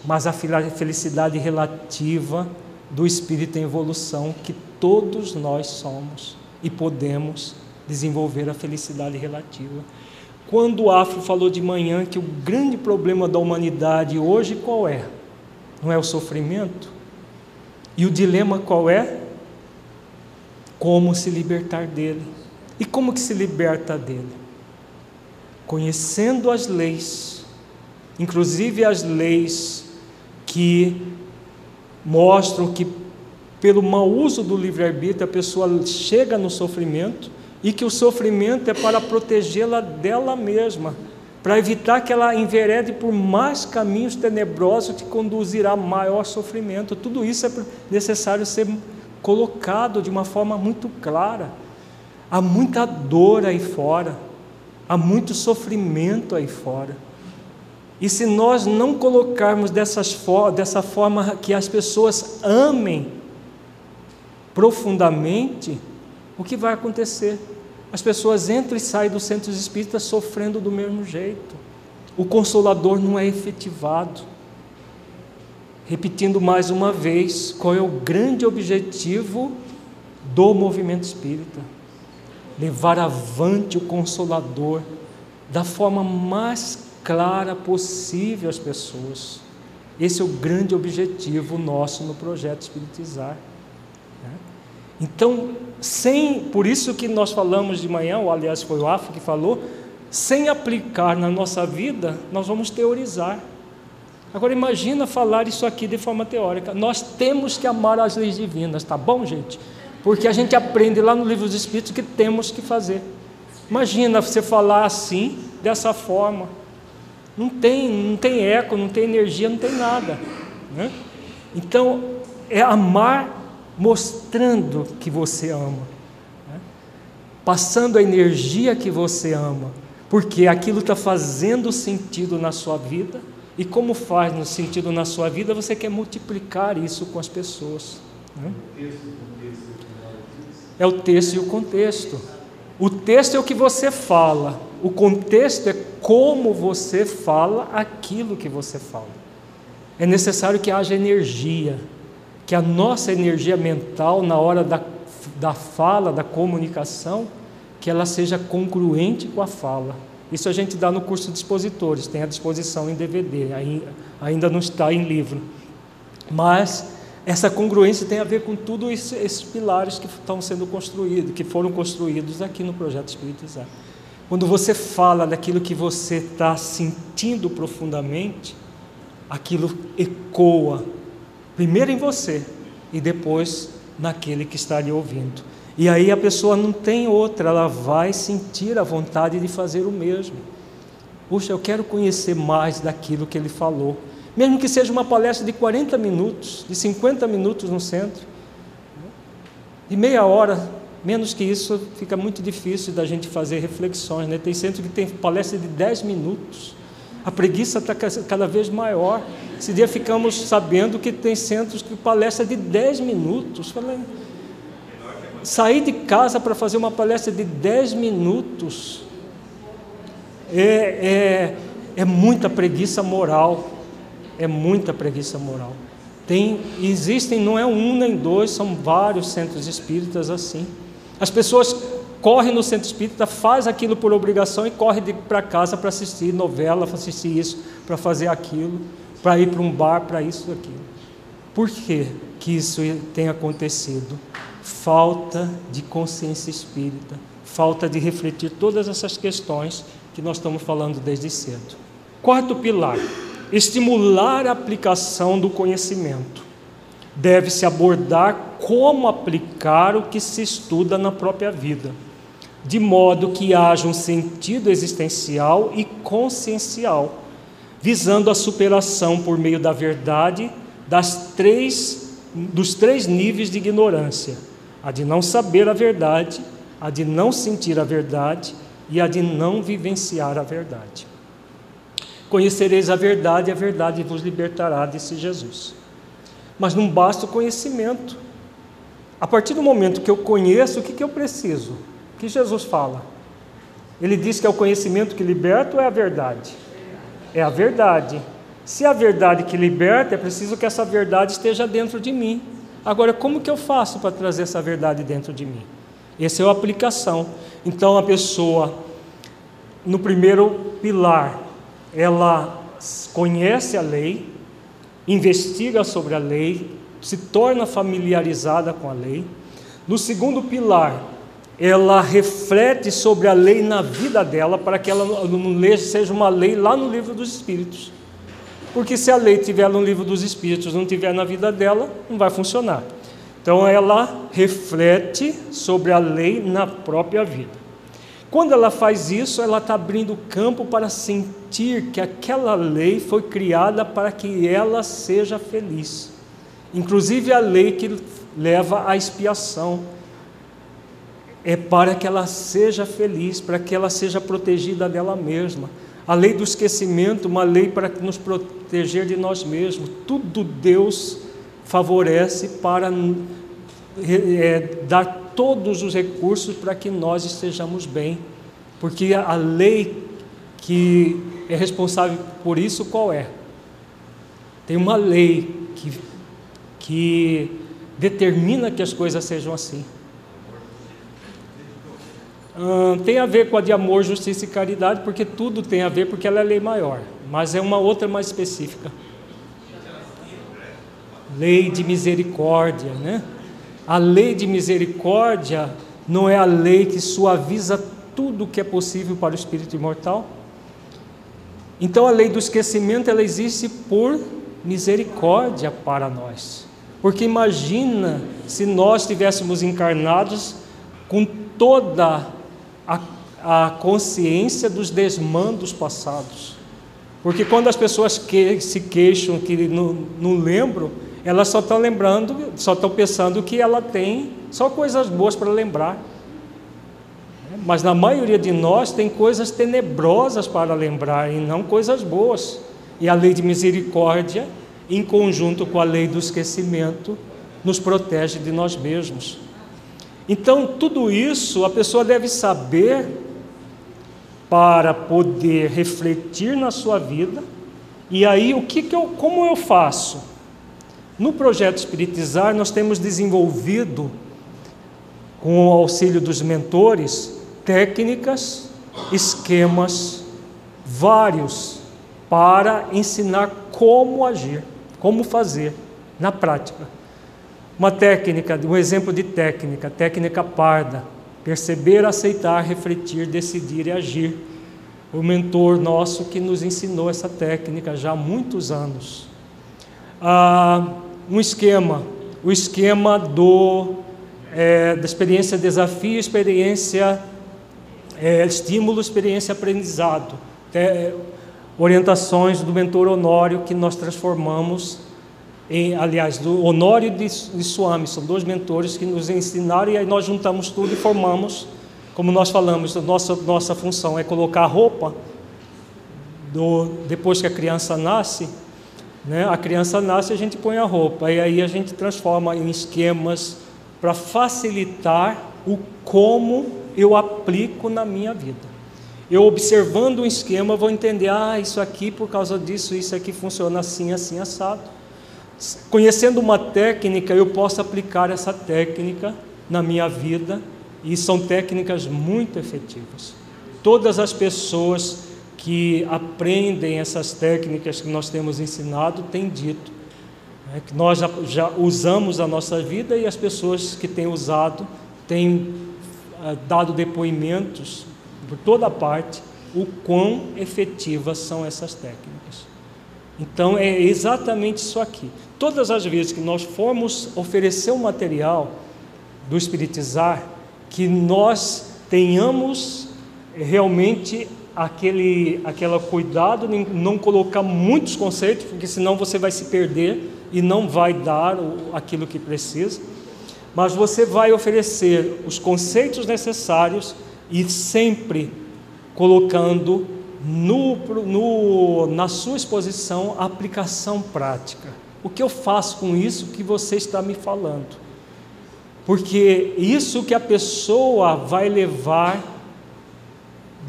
[SPEAKER 1] mas a felicidade relativa do espírito em evolução que todos nós somos e podemos desenvolver a felicidade relativa. Quando o Afro falou de manhã que o grande problema da humanidade hoje qual é? Não é o sofrimento? E o dilema qual é? Como se libertar dele. E como que se liberta dele? Conhecendo as leis, inclusive as leis que mostram que pelo mau uso do livre-arbítrio a pessoa chega no sofrimento e que o sofrimento é para protegê-la dela mesma, para evitar que ela enverede por mais caminhos tenebrosos que conduzirá a maior sofrimento. Tudo isso é necessário ser colocado de uma forma muito clara. Há muita dor aí fora, há muito sofrimento aí fora. E se nós não colocarmos dessas, dessa forma que as pessoas amem profundamente, o que vai acontecer? As pessoas entram e saem dos centros espíritas sofrendo do mesmo jeito. O consolador não é efetivado. Repetindo mais uma vez, qual é o grande objetivo do movimento espírita? Levar avante o consolador da forma mais clara possível às pessoas. Esse é o grande objetivo nosso no projeto Espiritizar. Né? Então, sem, por isso que nós falamos de manhã, ou aliás foi o Afro que falou, sem aplicar na nossa vida, nós vamos teorizar. Agora imagina falar isso aqui de forma teórica. Nós temos que amar as leis divinas, tá bom, gente? Porque a gente aprende lá no livro dos Espíritos que temos que fazer. Imagina você falar assim, dessa forma. Não tem, não tem eco, não tem energia, não tem nada. Né? Então, é amar mostrando que você ama, né? passando a energia que você ama, porque aquilo está fazendo sentido na sua vida e como faz no sentido na sua vida, você quer multiplicar isso com as pessoas. Né? É o texto e o contexto. O texto é o que você fala, o contexto é como você fala aquilo que você fala. É necessário que haja energia, que a nossa energia mental, na hora da, da fala, da comunicação, que ela seja congruente com a fala. Isso a gente dá no curso de expositores, tem à disposição em DVD, ainda não está em livro. Mas essa congruência tem a ver com tudo esses pilares que estão sendo construídos, que foram construídos aqui no projeto Espiritizar. Quando você fala daquilo que você está sentindo profundamente, aquilo ecoa, primeiro em você e depois naquele que está lhe ouvindo. E aí a pessoa não tem outra, ela vai sentir a vontade de fazer o mesmo. Puxa, eu quero conhecer mais daquilo que ele falou. Mesmo que seja uma palestra de 40 minutos, de 50 minutos no centro, de meia hora, menos que isso, fica muito difícil da gente fazer reflexões. Né? Tem centro que tem palestra de 10 minutos. A preguiça está cada vez maior. Esse dia ficamos sabendo que tem centros que palestra de 10 minutos. Falei, sair de casa para fazer uma palestra de 10 minutos é, é, é muita preguiça moral. É muita preguiça moral. Tem, existem, não é um nem dois, são vários centros espíritas assim. As pessoas correm no centro espírita, faz aquilo por obrigação e corre para casa para assistir novela, para assistir isso, para fazer aquilo, para ir para um bar, para isso, aquilo. Por que, que isso tem acontecido? falta de consciência espírita, falta de refletir todas essas questões que nós estamos falando desde cedo. Quarto pilar: estimular a aplicação do conhecimento. Deve-se abordar como aplicar o que se estuda na própria vida, de modo que haja um sentido existencial e consciencial, visando a superação por meio da verdade das três, dos três níveis de ignorância a de não saber a verdade, a de não sentir a verdade e a de não vivenciar a verdade. Conhecereis a verdade e a verdade vos libertará, disse Jesus. Mas não basta o conhecimento. A partir do momento que eu conheço, o que, que eu preciso? Que Jesus fala? Ele diz que é o conhecimento que liberta ou é a verdade? É a verdade. Se é a verdade que liberta, é preciso que essa verdade esteja dentro de mim. Agora, como que eu faço para trazer essa verdade dentro de mim? Essa é a aplicação. Então, a pessoa, no primeiro pilar, ela conhece a lei, investiga sobre a lei, se torna familiarizada com a lei. No segundo pilar, ela reflete sobre a lei na vida dela, para que ela não seja uma lei lá no livro dos Espíritos. Porque se a lei tiver no livro dos Espíritos, não tiver na vida dela, não vai funcionar. Então ela reflete sobre a lei na própria vida. Quando ela faz isso, ela está abrindo campo para sentir que aquela lei foi criada para que ela seja feliz. Inclusive a lei que leva à expiação é para que ela seja feliz, para que ela seja protegida dela mesma. A lei do esquecimento, uma lei para nos proteger de nós mesmos. Tudo Deus favorece para é, dar todos os recursos para que nós estejamos bem. Porque a lei que é responsável por isso, qual é? Tem uma lei que, que determina que as coisas sejam assim. Hum, tem a ver com a de amor, justiça e caridade, porque tudo tem a ver, porque ela é lei maior, mas é uma outra mais específica. Lei de misericórdia, né? A lei de misericórdia não é a lei que suaviza tudo o que é possível para o espírito imortal? Então a lei do esquecimento ela existe por misericórdia para nós. Porque imagina se nós estivéssemos encarnados com toda a, consciência dos desmandos passados. Porque quando as pessoas que, se queixam que não, não lembram, elas só estão lembrando, só estão pensando que ela tem só coisas boas para lembrar. Mas na maioria de nós tem coisas tenebrosas para lembrar e não coisas boas. E a lei de misericórdia, em conjunto com a lei do esquecimento, nos protege de nós mesmos. Então, tudo isso a pessoa deve saber para poder refletir na sua vida. E aí, o que, que eu, como eu faço? No projeto Espiritizar, nós temos desenvolvido, com o auxílio dos mentores, técnicas, esquemas, vários, para ensinar como agir, como fazer na prática. Uma técnica, um exemplo de técnica, técnica parda, perceber, aceitar, refletir, decidir e agir. O mentor nosso que nos ensinou essa técnica já há muitos anos. Ah, um esquema, o esquema do, é, da experiência desafio, experiência é, estímulo, experiência aprendizado. É, orientações do mentor Honório que nós transformamos aliás, do Honório de, de Suami, são dois mentores que nos ensinaram e aí nós juntamos tudo e formamos, como nós falamos, nossa, nossa função é colocar a roupa do, depois que a criança nasce, né, a criança nasce a gente põe a roupa e aí a gente transforma em esquemas para facilitar o como eu aplico na minha vida. Eu observando um esquema vou entender, ah, isso aqui por causa disso, isso aqui funciona assim, assim, assado. Conhecendo uma técnica, eu posso aplicar essa técnica na minha vida e são técnicas muito efetivas. Todas as pessoas que aprendem essas técnicas que nós temos ensinado têm dito né, que nós já, já, usamos a nossa vida e as pessoas que têm usado têm ah, dado depoimentos por toda parte o quão efetivas são essas técnicas. Então é exatamente isso aqui. Todas as vezes que nós formos oferecer um material do espiritizar, que nós tenhamos realmente aquele aquela cuidado não colocar muitos conceitos, porque senão você vai se perder e não vai dar aquilo que precisa. Mas você vai oferecer os conceitos necessários e sempre colocando no, no, na sua exposição a aplicação prática. O que eu faço com isso que você está me falando? Porque isso que a pessoa vai levar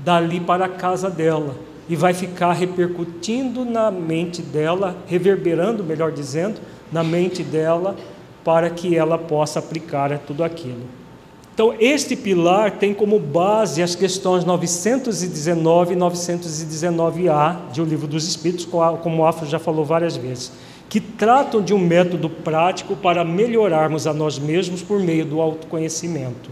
[SPEAKER 1] dali para a casa dela e vai ficar repercutindo na mente dela, reverberando, melhor dizendo, na mente dela, para que ela possa aplicar tudo aquilo. Então, este pilar tem como base as questões 919 e 919A de O Livro dos Espíritos, como o Afro já falou várias vezes, que tratam de um método prático para melhorarmos a nós mesmos por meio do autoconhecimento.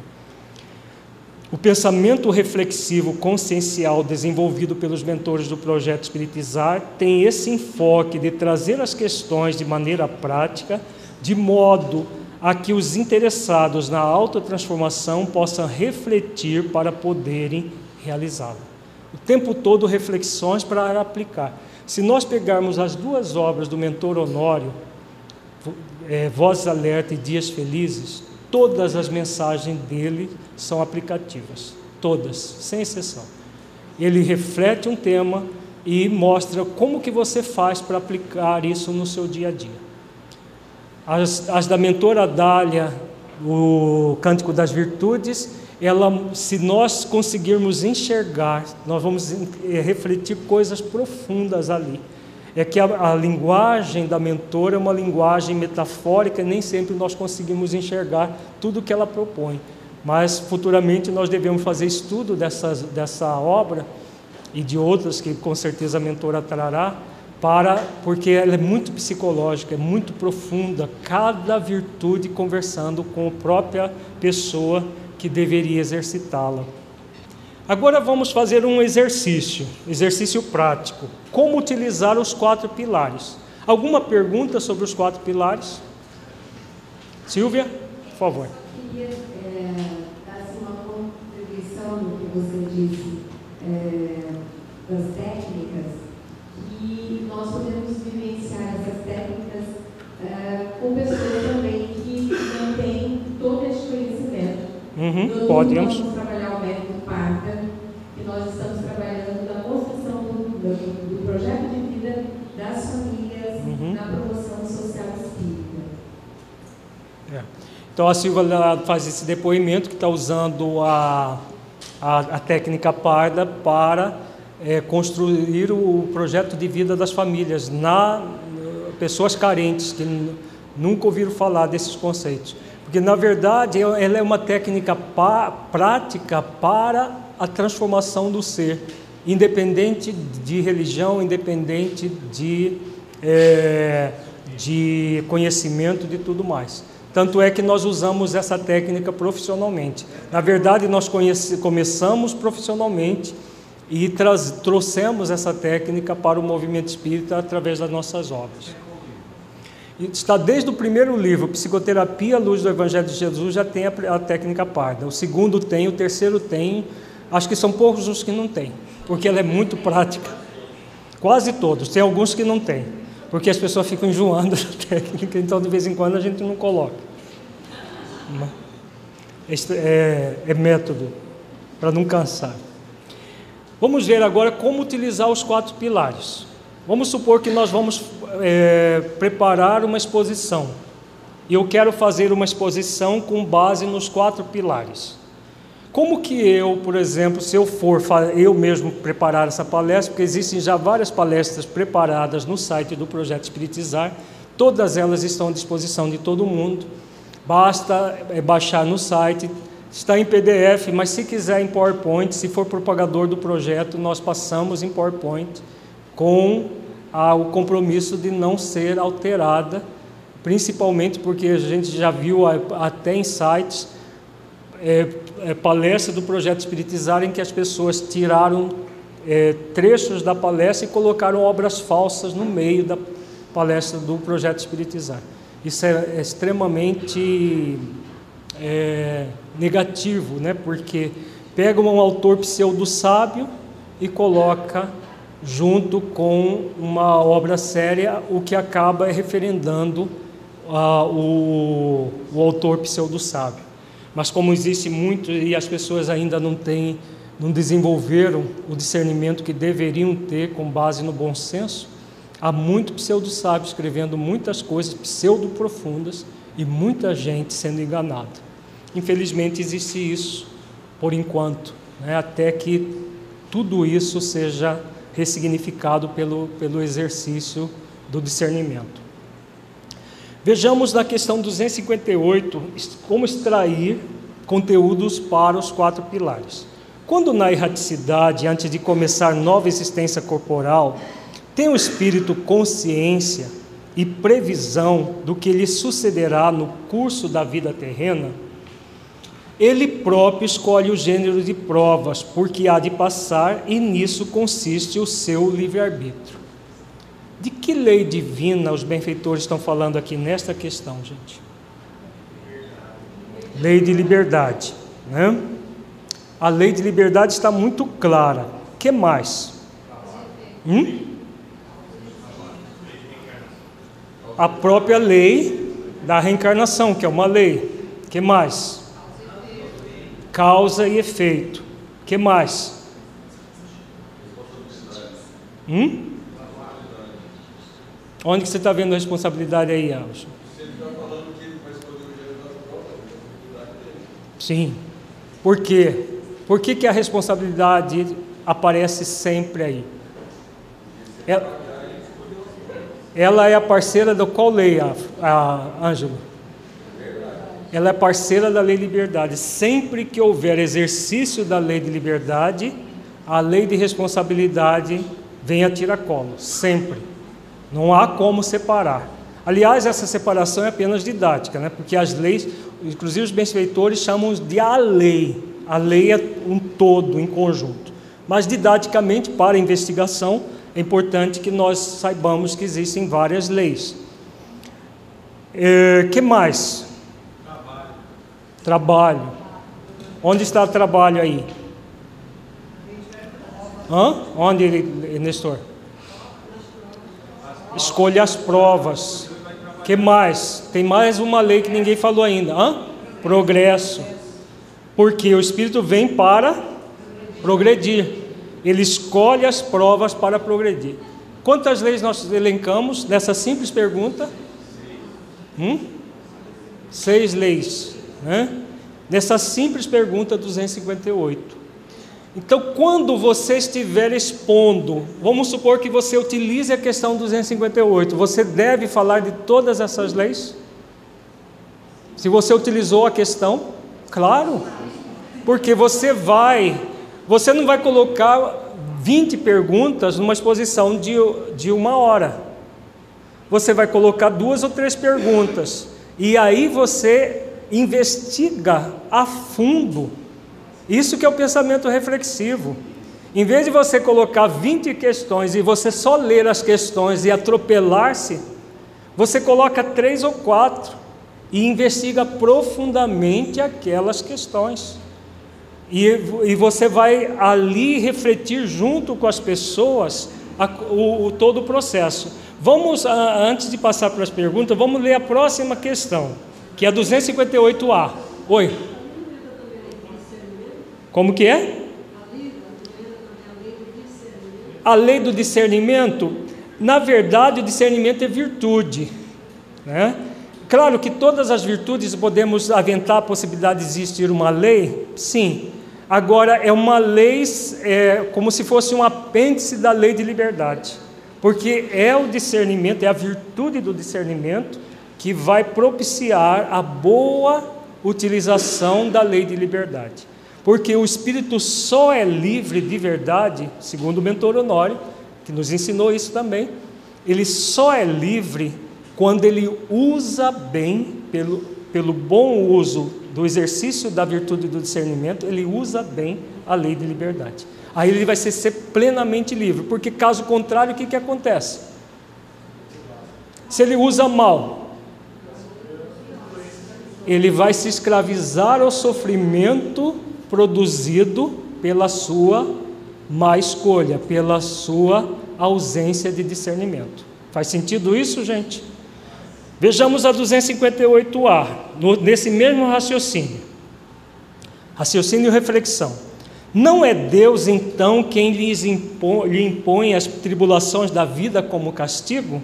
[SPEAKER 1] O pensamento reflexivo consciencial desenvolvido pelos mentores do projeto Espiritizar tem esse enfoque de trazer as questões de maneira prática, de modo a que os interessados na autotransformação possam refletir para poderem realizá-la. O tempo todo reflexões para aplicar. Se nós pegarmos as duas obras do mentor Honório, é, Vozes Alerta e Dias Felizes, Todas as mensagens dele são aplicativas, todas, sem exceção. Ele reflete um tema e mostra como que você faz para aplicar isso no seu dia a dia. As, as da mentora Dália, o Cântico das Virtudes, ela, se nós conseguirmos enxergar, nós vamos eh, refletir coisas profundas ali é que a, a, linguagem da mentora é uma linguagem metafórica e nem sempre nós conseguimos enxergar tudo que ela propõe. Mas futuramente nós devemos fazer estudo dessas, dessa obra e de outras que com certeza a mentora trará, para, porque ela é muito psicológica, é muito profunda, cada virtude conversando com a própria pessoa que deveria exercitá-la. Agora vamos fazer um exercício, exercício prático. Como utilizar os quatro pilares? Alguma pergunta sobre os quatro pilares? Silvia, por favor.
[SPEAKER 7] Eu queria é, dar assim, uma contribuição no que você disse é, das técnicas, que nós podemos vivenciar essas técnicas é, com pessoas também que não têm todo esse conhecimento.
[SPEAKER 1] Uhum, podemos.
[SPEAKER 7] Vamos trabalhar o método Parta, que nós estamos trabalhando na construção do, do, projeto de vida das famílias uhum. na promoção social espírita.
[SPEAKER 1] É. Então a Silvia faz esse depoimento que está usando a, a, a, técnica parda para é, construir o projeto de vida das famílias na pessoas carentes que nunca ouviram falar desses conceitos. Porque, na verdade, ela é uma técnica prática para a transformação do ser, independente de religião, independente de, é, de conhecimento, de tudo mais. Tanto é que nós usamos essa técnica profissionalmente. Na verdade, nós conhece, começamos profissionalmente e trouxemos essa técnica para o movimento espírita através das nossas obras. Está desde o primeiro livro, Psicoterapia Luz do Evangelho de Jesus, já tem a, a técnica parda. O segundo tem, o terceiro tem. Acho que são poucos os que não tem, porque ela é muito prática. Quase todos, tem alguns que não tem, porque as pessoas ficam enjoando (laughs) da técnica, então de vez em quando a gente não coloca. Este é, é método para não cansar. Vamos ver agora como utilizar os quatro pilares. Vamos supor que nós vamos é, preparar uma exposição. E eu quero fazer uma exposição com base nos quatro pilares. Como que eu, por exemplo, se eu for eu mesmo preparar essa palestra, porque existem já várias palestras preparadas no site do Projeto Espiritizar, todas elas estão à disposição de todo mundo. Basta é, baixar no site, está em PDF, mas se quiser em PowerPoint, se for propagador do projeto, nós passamos em PowerPoint com ah, o compromisso de não ser alterada, principalmente porque a gente já viu até em sites é, é, palestras do projeto Espiritizar em que as pessoas tiraram é, trechos da palestra e colocaram obras falsas no meio da palestra do projeto Espiritizar. Isso é, é extremamente negativo, né? porque pega um autor pseudo-sábio e coloca junto com uma obra séria, o que acaba referendando uh, o, o autor pseudo-sábio. Mas como existe muito e as pessoas ainda não têm, não desenvolveram o discernimento que deveriam ter com base no bom senso, há muito pseudo-sábio escrevendo muitas coisas pseudo-profundas e muita gente sendo enganada. Infelizmente existe isso, por enquanto, né? até que tudo isso seja ressignificado pelo, pelo exercício do discernimento. Vejamos na questão 258 como extrair conteúdos para os quatro pilares. Quando na erraticidade, antes de começar nova existência corporal, tem o espírito consciência e previsão do que lhe sucederá no curso da vida terrena, ele próprio escolhe o gênero de provas, porque há de passar, e nisso consiste o seu livre-arbítrio. De que lei divina os benfeitores estão falando aqui nesta questão, gente? Lei de liberdade, né? A lei de liberdade está muito clara. Que mais? Hum? A própria lei da reencarnação, que é uma lei. Que mais? Causa e efeito. Que mais? Hum? Onde que você está vendo a responsabilidade aí, Alves? Sim. Por quê? Por que, que a responsabilidade aparece sempre aí? Ela, ela é a parceira do qual lei, Ângelo? Ela é parceira da lei de liberdade. Sempre que houver exercício da lei de liberdade, a lei de responsabilidade vem a tiracolo. Sempre. Não há como separar. Aliás, essa separação é apenas didática, né? porque as leis, inclusive os benfeitores chamam de a lei. A lei é um todo, em conjunto. Mas didaticamente, para a investigação, é importante que nós saibamos que existem várias leis. É, que mais? Trabalho. Onde está o trabalho aí? Hã? Onde, Nestor? Escolha as provas. Que mais? Tem mais uma lei que ninguém falou ainda. Hã? Progresso. Porque o Espírito vem para progredir. Ele escolhe as provas para progredir. Quantas leis nós elencamos nessa simples pergunta? Hum? Seis leis. Né? Nessa simples pergunta 258. Então, quando você estiver expondo, vamos supor que você utilize a questão 258, você deve falar de todas essas leis? Se você utilizou a questão, claro, porque você vai, você não vai colocar 20 perguntas numa exposição de, de uma hora. Você vai colocar duas ou três perguntas, e aí você investiga a fundo isso que é o pensamento reflexivo. Em vez de você colocar 20 questões e você só ler as questões e atropelar-se, você coloca três ou quatro e investiga profundamente aquelas questões. E, e você vai ali refletir junto com as pessoas a, o, o, todo o processo. Vamos, a, antes de passar para as perguntas, vamos ler a próxima questão, que é a 258A. Oi. Como que é? A lei do discernimento, na verdade, o discernimento é virtude, né? Claro que todas as virtudes podemos aventar a possibilidade de existir uma lei, sim. Agora é uma lei é, como se fosse um apêndice da lei de liberdade, porque é o discernimento, é a virtude do discernimento que vai propiciar a boa utilização da lei de liberdade. Porque o espírito só é livre de verdade, segundo o mentor Honório, que nos ensinou isso também. Ele só é livre quando ele usa bem, pelo, pelo bom uso do exercício da virtude do discernimento, ele usa bem a lei de liberdade. Aí ele vai ser, ser plenamente livre, porque caso contrário, o que, que acontece? Se ele usa mal, ele vai se escravizar ao sofrimento produzido pela sua má escolha, pela sua ausência de discernimento. Faz sentido isso, gente? Vejamos a 258A, no, nesse mesmo raciocínio. Raciocínio e reflexão. Não é Deus, então, quem lhes impõe, lhe impõe as tribulações da vida como castigo?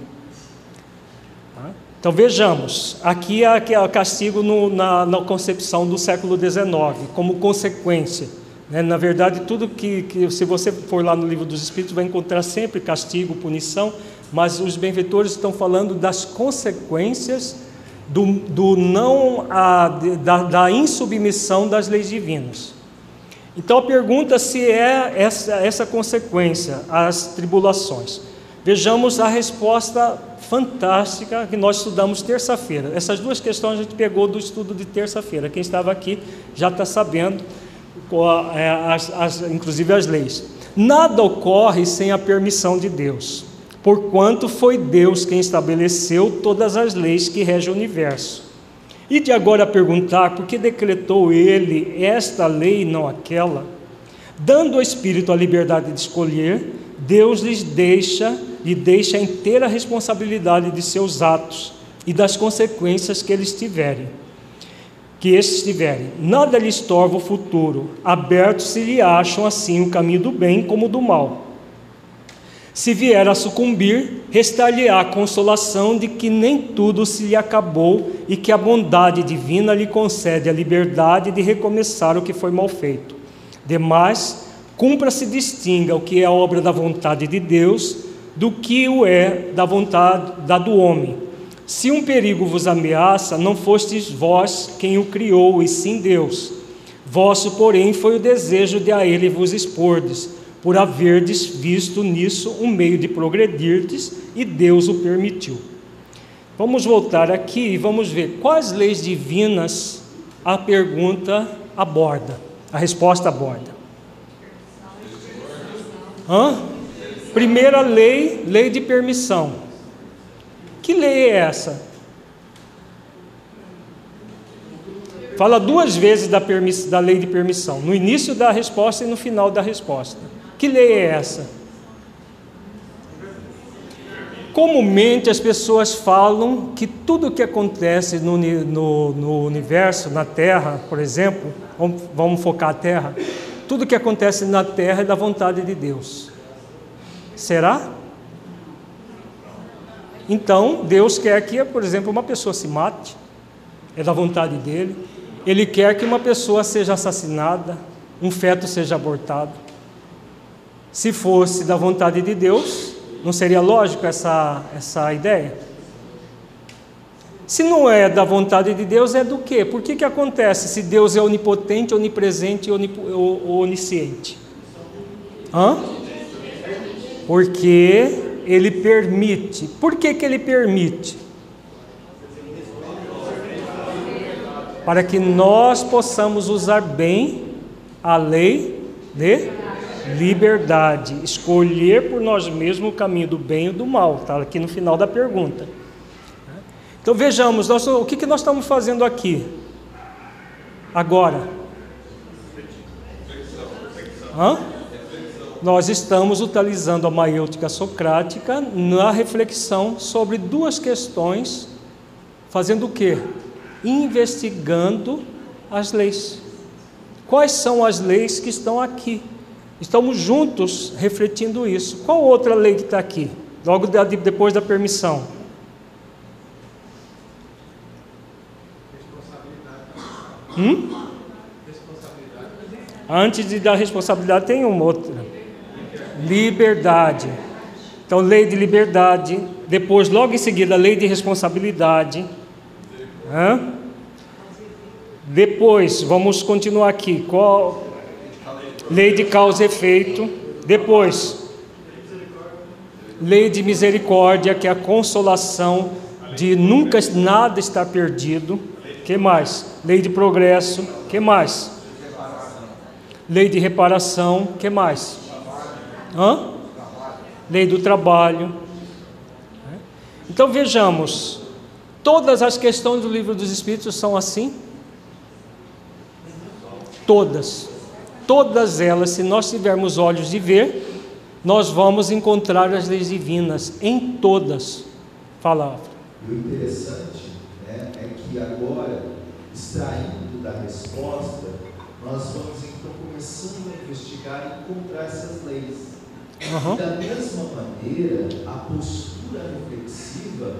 [SPEAKER 1] Então vejamos, aqui é o castigo no, na, na, concepção do século XIX, como consequência Né? Na verdade, tudo que, que, se você for lá no livro dos Espíritos, vai encontrar sempre castigo, punição, mas os benfeitores estão falando das consequências do, do não, a, da, da insubmissão das leis divinas. Então a pergunta se é essa, essa consequência, as tribulações. Vejamos a resposta fantástica que nós estudamos terça-feira. Essas duas questões a gente pegou do estudo de terça-feira. Quem estava aqui já está sabendo, é, as, as, inclusive as leis. Nada ocorre sem a permissão de Deus, porquanto foi Deus quem estabeleceu todas as leis que regem o universo. E de agora perguntar por que decretou ele esta lei e não aquela, dando ao Espírito a liberdade de escolher, Deus lhes deixa e deixa a inteira responsabilidade de seus atos e das consequências que eles tiverem. Que estes tiverem, nada lhes torva o futuro, aberto se lhe acham assim o caminho do bem como do mal. Se vier a sucumbir, restar-lhe-á a consolação de que nem tudo se lhe acabou e que a bondade divina lhe concede a liberdade de recomeçar o que foi mal feito. Demais, cumpra se distinga o que é obra da vontade de Deus do que o é da vontade da do homem. Se um perigo vos ameaça, não fostes vós quem o criou, e sim Deus. Vosso, porém, foi o desejo de a ele vos expordes, por haverdes visto nisso um meio de progredirdes, e Deus o permitiu. Vamos voltar aqui e vamos ver quais leis divinas a pergunta aborda, a resposta aborda. Hã? Primeira lei, lei de permissão. Que lei é essa? Fala duas vezes da, da lei de permissão, no início da resposta e no final da resposta. Que lei é essa? Comumente as pessoas falam que tudo que acontece no, no, no, universo, na Terra, por exemplo, vamos, vamos focar a Terra, tudo que acontece na Terra é da vontade de Deus. Será? Então, Deus quer que, por exemplo, uma pessoa se mate, é da vontade dele. Ele quer que uma pessoa seja assassinada, um feto seja abortado. Se fosse da vontade de Deus, não seria lógico essa, essa ideia? Se não é da vontade de Deus, é do quê? Por que, que acontece se Deus é onipotente, onipresente e onisciente? Hã? Porque ele permite. Por que, que ele permite? Para que nós possamos usar bem a lei de liberdade, escolher por nós mesmos o caminho do bem e do mal, está aqui no final da pergunta. Então vejamos, nós, o que, que nós estamos fazendo aqui? Agora. Hã? Nós estamos utilizando a maiêutica socrática na reflexão sobre duas questões, fazendo o quê? Investigando as leis. Quais são as leis que estão aqui? Estamos juntos refletindo isso. Qual outra lei que está aqui? Logo depois da permissão. Hum? Antes de dar responsabilidade, tem uma outra liberdade. Então, lei de liberdade, depois, logo em seguida, lei de responsabilidade. Hã? Depois, vamos continuar aqui. Qual? Lei de causa e efeito. Depois, lei de misericórdia, que é a consolação de nunca nada estar perdido. Que mais? Lei de progresso. Que mais? Lei de reparação. Que mais? Hã? Lei do trabalho. Então vejamos, todas as questões do livro dos Espíritos são assim? Todas. Todas elas, se nós tivermos olhos de ver, nós vamos encontrar as leis divinas em todas. Fala.
[SPEAKER 6] O interessante né, é que agora, extraindo da resposta, nós vamos então começando a investigar e encontrar essas leis. Uhum. Da mesma maneira, a postura reflexiva,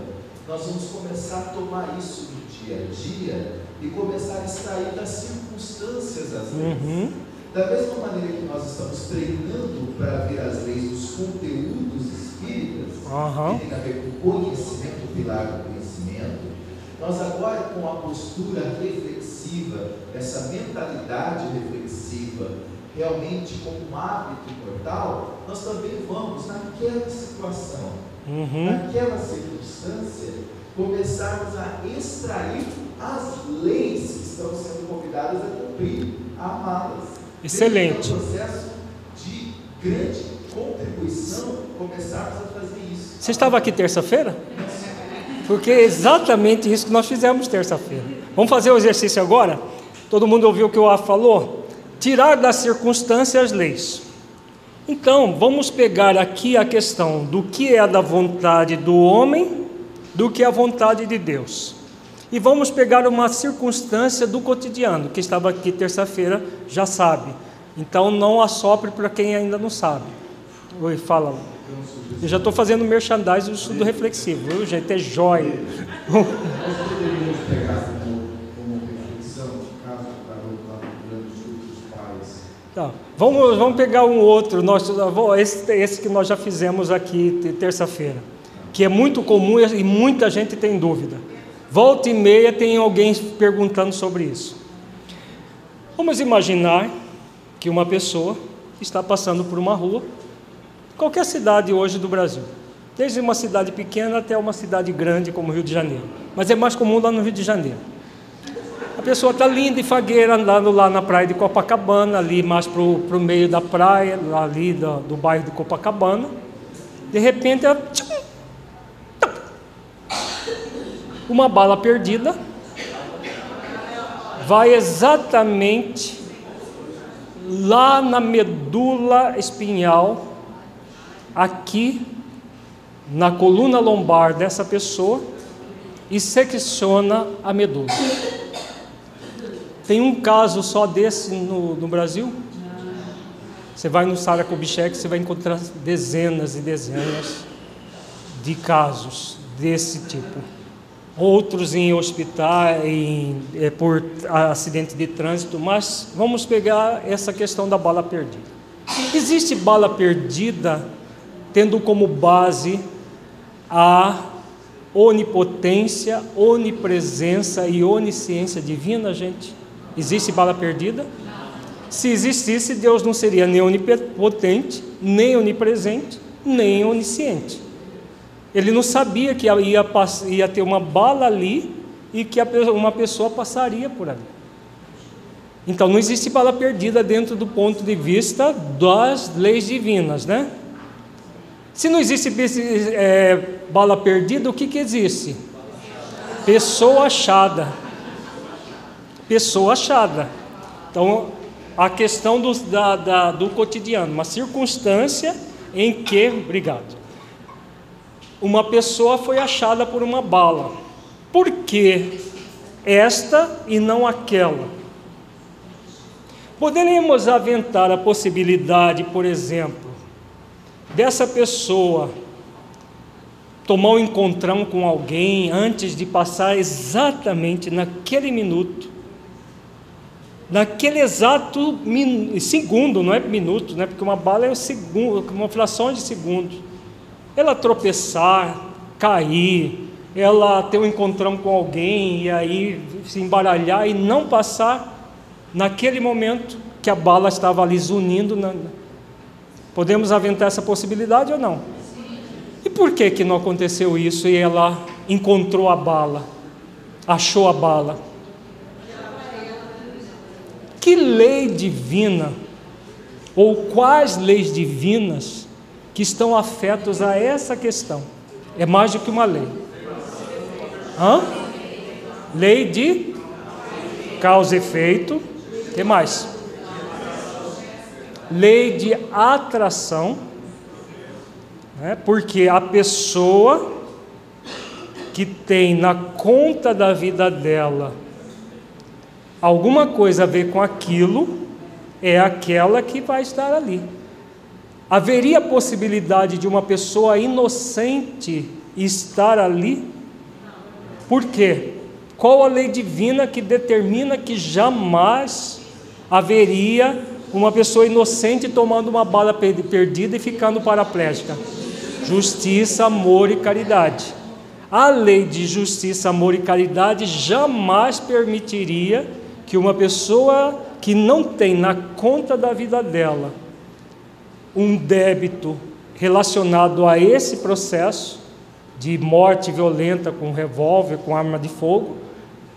[SPEAKER 6] nós vamos começar a tomar isso do dia a dia e começar a extrair das circunstâncias as vezes. Uhum. Da mesma maneira que nós estamos treinando para ver as leis dos conteúdos espíritas,
[SPEAKER 1] Aham.
[SPEAKER 6] que tem a ver com conhecimento, o pilar do conhecimento, nós agora com a postura reflexiva, essa mentalidade reflexiva, realmente como um hábito mortal, nós também vamos naquela situação,
[SPEAKER 1] Uhum.
[SPEAKER 6] naquela circunstância, começarmos a extrair as leis que estão sendo convidadas a cumprir, a amá-las.
[SPEAKER 1] Excelente.
[SPEAKER 6] É um processo de grande contribuição começarmos a fazer isso.
[SPEAKER 1] Você estava aqui terça-feira? Porque é exatamente isso que nós fizemos terça-feira. Vamos fazer o exercício agora? Todo mundo ouviu o que o A falou? Tirar das circunstâncias as leis. Então, vamos pegar aqui a questão do que é da vontade do homem, do que é a vontade de Deus. E vamos pegar uma circunstância do cotidiano, que estava aqui terça-feira, já sabe. Então, não assopre para quem ainda não sabe. Oi, fala. Eu já estou fazendo merchandising do estudo reflexivo, viu, gente? É jóia. (laughs)
[SPEAKER 4] Nós poderíamos pegar como, como reflexão o caso do garoto lá no Rio Grande do Sul dos pais.
[SPEAKER 1] Tá. Vamos, vamos pegar um outro, nós, esse, esse que nós já fizemos aqui te- terça-feira, que é muito comum e muita gente tem dúvida. Volta e meia tem alguém perguntando sobre isso. Vamos imaginar que uma pessoa está passando por uma rua, qualquer cidade hoje do Brasil, desde uma cidade pequena até uma cidade grande como Rio de Janeiro, mas é mais comum lá no Rio de Janeiro. Pessoa está linda e fagueira andando lá na praia de Copacabana, ali mais para o meio da praia, ali do, do bairro de Copacabana. De repente, ela, uma bala perdida vai exatamente lá na medula espinhal, aqui na coluna lombar dessa pessoa e secciona a medula. Tem um caso só desse no, no Brasil? Você vai no Sara Kubitschek, você vai encontrar dezenas e dezenas de casos desse tipo. Outros em hospitais, em, é, por acidente de trânsito, mas vamos pegar essa questão da bala perdida. Existe bala perdida tendo como base a onipotência, onipresença e onisciência divina, gente? Existe bala perdida? Se existisse, Deus não seria nem onipotente, nem onipresente, nem onisciente. Ele não sabia que ia, ia ter uma bala ali e que uma pessoa passaria por ali. Então não existe bala perdida dentro do ponto de vista das leis divinas, né? Se não existe é, bala perdida, o que, que existe? Pessoa achada. Pessoa achada. Então, a questão do, da, da- do cotidiano, uma circunstância em que, obrigado, uma pessoa foi achada por uma bala. Por que esta e não aquela? Poderíamos aventar a possibilidade, por exemplo, dessa pessoa tomar um encontrão com alguém antes de passar exatamente naquele minuto, naquele exato segundo, não é minuto, né? porque uma bala é um segundo, uma fração de segundo. Ela tropeçar, cair, ela ter um encontrão com alguém e aí se embaralhar e não passar naquele momento que a bala estava ali zunindo. Na... Podemos aventar essa possibilidade ou não? E por que que não aconteceu isso e ela encontrou a bala, achou a bala? Que lei divina ou quais leis divinas que estão afetos a essa questão? É mais do que uma lei. Hã? Lei de causa e efeito. Que mais? Lei de atração né? porque a pessoa que tem na conta da vida dela alguma coisa a ver com aquilo, é aquela que vai estar ali. Haveria possibilidade de uma pessoa inocente estar ali? Por quê? Qual a lei divina que determina que jamais haveria uma pessoa inocente tomando uma bala perdida e ficando paraplégica. Justiça, amor e caridade. A lei de justiça, amor e caridade jamais permitiria que uma pessoa que não tem na conta da vida dela um débito relacionado a esse processo de morte violenta com revólver, com arma de fogo,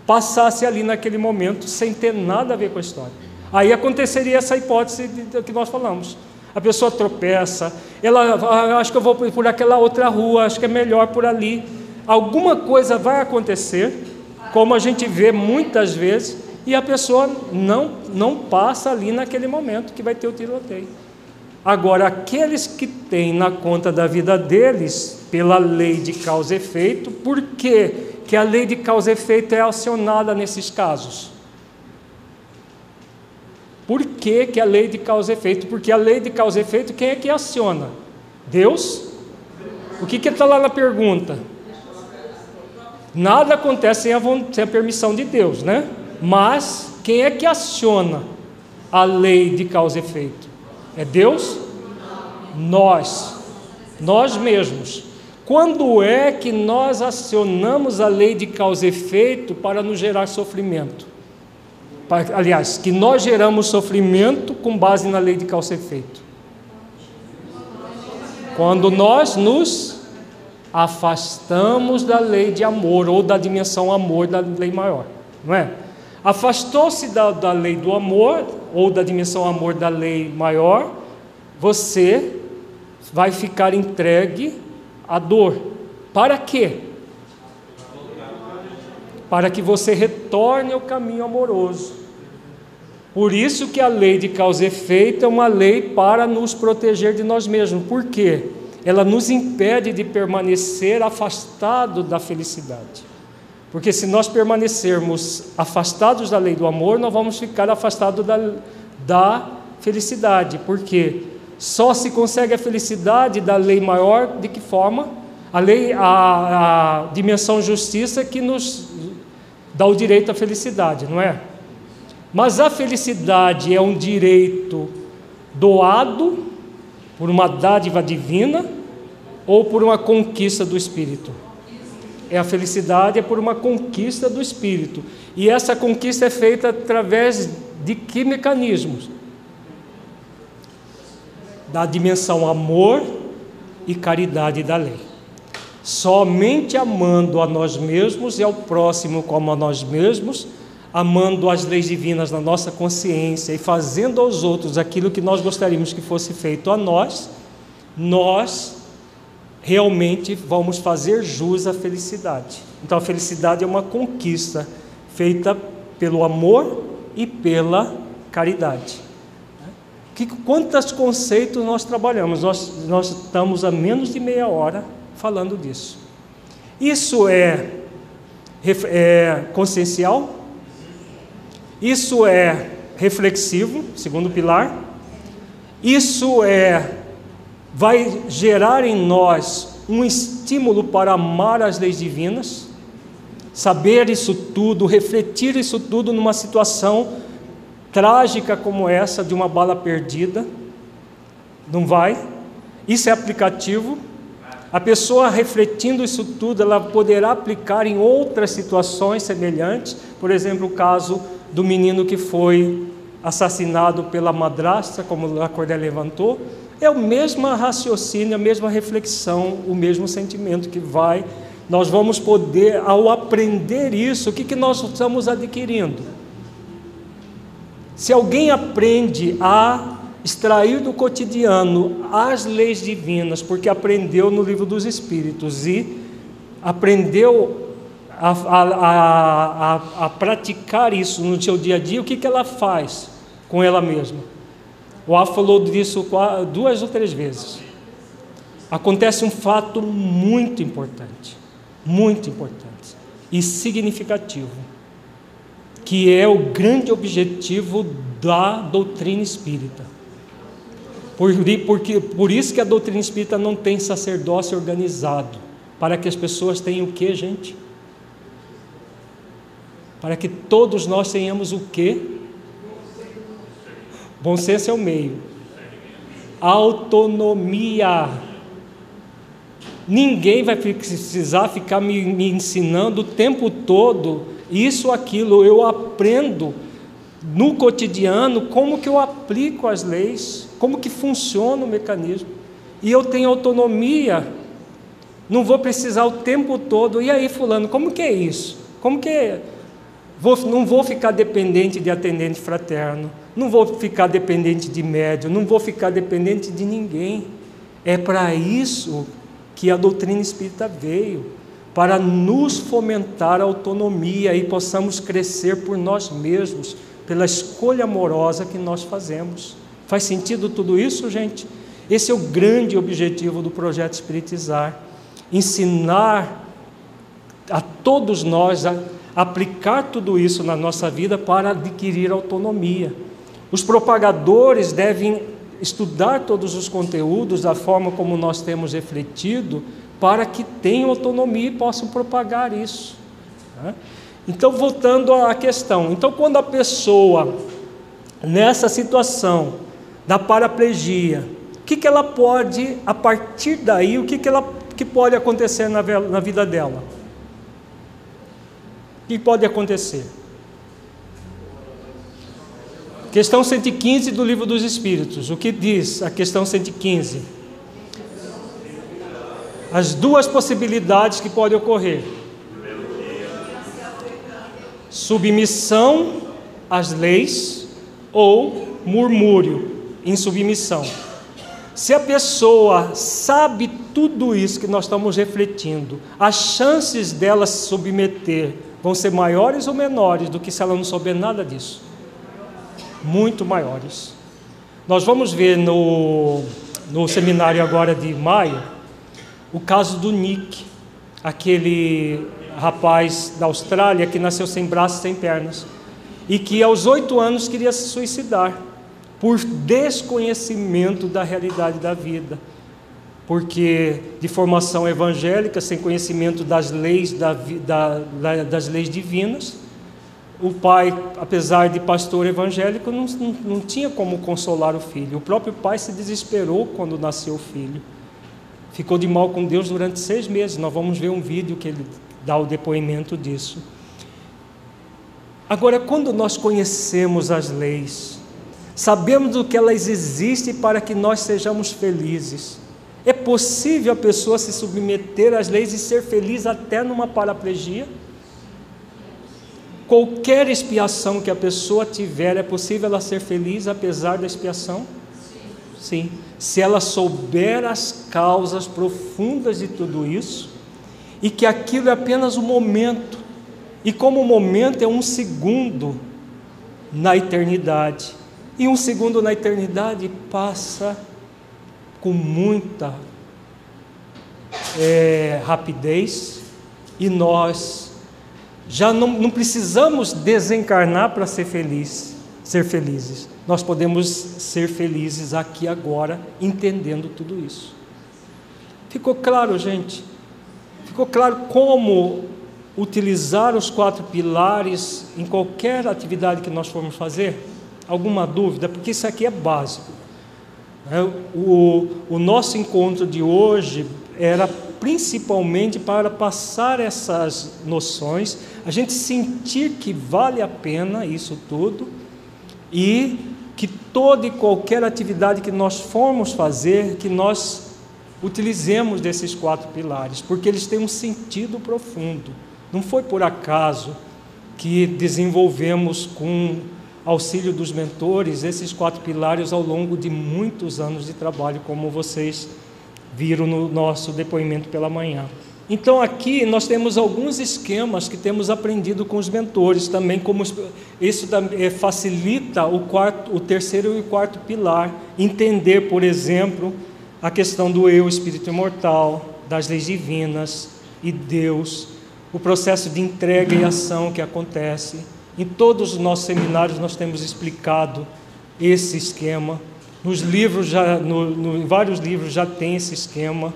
[SPEAKER 1] passasse ali naquele momento sem ter nada a ver com a história. Aí aconteceria essa hipótese que nós falamos. A pessoa tropeça, ela ah, acho que eu vou por aquela outra rua, acho que é melhor por ali. Alguma coisa vai acontecer, como a gente vê muitas vezes, e a pessoa não, não passa ali naquele momento que vai ter o tiroteio. Agora, aqueles que têm na conta da vida deles, pela lei de causa e efeito, por que, que a lei de causa e efeito é acionada nesses casos? Por que, que a lei de causa e efeito? Porque a lei de causa e efeito, quem é que aciona? Deus? O que está lá na pergunta? Nada acontece sem a, sem a permissão de Deus, né? Mas quem é que aciona a lei de causa e efeito? É Deus? Nós. Nós mesmos. Quando é que nós acionamos a lei de causa e efeito para nos gerar sofrimento? Aliás, que nós geramos sofrimento com base na lei de causa e efeito. Quando nós nos afastamos da lei de amor ou da dimensão amor da lei maior, não é? Afastou-se da, da lei do amor, ou da dimensão amor da lei maior, você vai ficar entregue à dor. Para quê? Para que você retorne ao caminho amoroso. Por isso que a lei de causa e efeito é uma lei para nos proteger de nós mesmos. Por quê? Ela nos impede de permanecer afastado da felicidade. Porque se nós permanecermos afastados da lei do amor, nós vamos ficar afastados da, da felicidade. Porque só se consegue a felicidade da lei maior de que forma? A lei, a, a dimensão justiça que nos dá o direito à felicidade, não é? Mas a felicidade é um direito doado por uma dádiva divina ou por uma conquista do espírito? É a felicidade é por uma conquista do espírito. E essa conquista é feita através de que mecanismos? Da dimensão amor e caridade da lei. Somente amando a nós mesmos e ao próximo como a nós mesmos, amando as leis divinas na nossa consciência e fazendo aos outros aquilo que nós gostaríamos que fosse feito a nós, nós realmente vamos fazer jus à felicidade. Então a felicidade é uma conquista feita pelo amor e pela caridade. Que, quantos conceitos nós trabalhamos? Nós, nós estamos a menos de meia hora falando disso. Isso é, é consciencial? Isso é reflexivo, segundo pilar? Isso é vai gerar em nós um estímulo para amar as leis divinas, saber isso tudo, refletir isso tudo numa situação trágica como essa de uma bala perdida. Não vai? Isso é aplicativo. A pessoa refletindo isso tudo, ela poderá aplicar em outras situações semelhantes, por exemplo, o caso do menino que foi assassinado pela madrasta, como a Cordé levantou, é o mesmo raciocínio, a mesma reflexão, o mesmo sentimento que vai. Nós vamos poder, ao aprender isso, o que, que nós estamos adquirindo? Se alguém aprende a extrair do cotidiano as leis divinas, porque aprendeu no livro dos Espíritos e aprendeu a, a, a, a, praticar isso no seu dia a dia, o que, que ela faz com ela mesma? O Alfa falou disso duas ou três vezes. Acontece um fato muito importante, muito importante e significativo, que é o grande objetivo da doutrina espírita. Por, porque, por isso que a doutrina espírita não tem sacerdócio organizado, para que as pessoas tenham o que, gente? Para que todos nós tenhamos o que? Bom senso é o meio. Autonomia. Ninguém vai precisar ficar me, me ensinando o tempo todo isso, aquilo. Eu aprendo no cotidiano como que eu aplico as leis, como que funciona o mecanismo. E eu tenho autonomia. Não vou precisar o tempo todo. E aí, fulano, como que é isso? Como que é? Vou, não vou ficar dependente de atendente fraterno, não vou ficar dependente de médium, não vou ficar dependente de ninguém. É para isso que a doutrina espírita veio, para nos fomentar a autonomia e possamos crescer por nós mesmos, pela escolha amorosa que nós fazemos. Faz sentido tudo isso, gente? Esse é o grande objetivo do projeto Espiritizar: ensinar a todos nós a aplicar tudo isso na nossa vida para adquirir autonomia. Os propagadores devem estudar todos os conteúdos da forma como nós temos refletido, para que tenham autonomia e possam propagar isso. Né? Então, voltando à questão, então quando a pessoa nessa situação da paraplegia, o que, que ela pode, a partir daí, o que, que, ela, que pode acontecer na, na vida dela? O que pode acontecer? Questão 115 do Livro dos Espíritos. O que diz a questão 115? As duas possibilidades que podem ocorrer: submissão às leis ou murmúrio em submissão. Se a pessoa sabe tudo isso que nós estamos refletindo, as chances dela se submeter vão ser maiores ou menores do que se ela não souber nada disso? Muito maiores. Nós vamos ver no, no seminário agora de maio o caso do Nick, aquele rapaz da Austrália que nasceu sem braços, sem pernas, e que aos oito anos queria se suicidar por desconhecimento da realidade da vida porque de formação evangélica, sem conhecimento das leis, da, da, das leis divinas, o pai, apesar de pastor evangélico, não, não, não, tinha como consolar o filho. O próprio pai se desesperou quando nasceu o filho. Ficou de mal com Deus durante seis meses. Nós vamos ver um vídeo que ele dá o depoimento disso. Agora, quando nós conhecemos as leis, sabemos do que elas existem para que nós sejamos felizes é possível a pessoa se submeter às leis e ser feliz até numa paraplegia? Qualquer expiação que a pessoa tiver, é possível ela ser feliz apesar da expiação? Sim. Se ela souber as causas profundas de tudo isso, e que aquilo é apenas um momento, e como o momento é um segundo na eternidade, e um segundo na eternidade passa com muita é, rapidez e nós já não, não precisamos desencarnar para ser feliz, ser felizes. Nós podemos ser felizes aqui agora, entendendo tudo isso. Ficou claro, gente? Ficou claro como utilizar os quatro pilares em qualquer atividade que nós formos fazer? Alguma dúvida? Porque isso aqui é básico. É, o, o nosso encontro de hoje era principalmente para passar essas noções, a gente sentir que vale a pena isso tudo e que toda e qualquer atividade que nós formos fazer, que nós utilizemos desses quatro pilares, porque eles têm um sentido profundo. Não foi por acaso que desenvolvemos com auxílio dos mentores, esses quatro pilares ao longo de muitos anos de trabalho, como vocês viram no nosso depoimento pela manhã. Então aqui nós temos alguns esquemas que temos aprendido com os mentores também, como isso eh, facilita o quarto, o terceiro e o quarto pilar, entender, por exemplo, a questão do eu, espírito imortal, das leis divinas e Deus, o processo de entrega e ação que acontece em todos os nossos seminários nós temos explicado esse esquema. Nos livros já, no, no, em vários livros já tem esse esquema.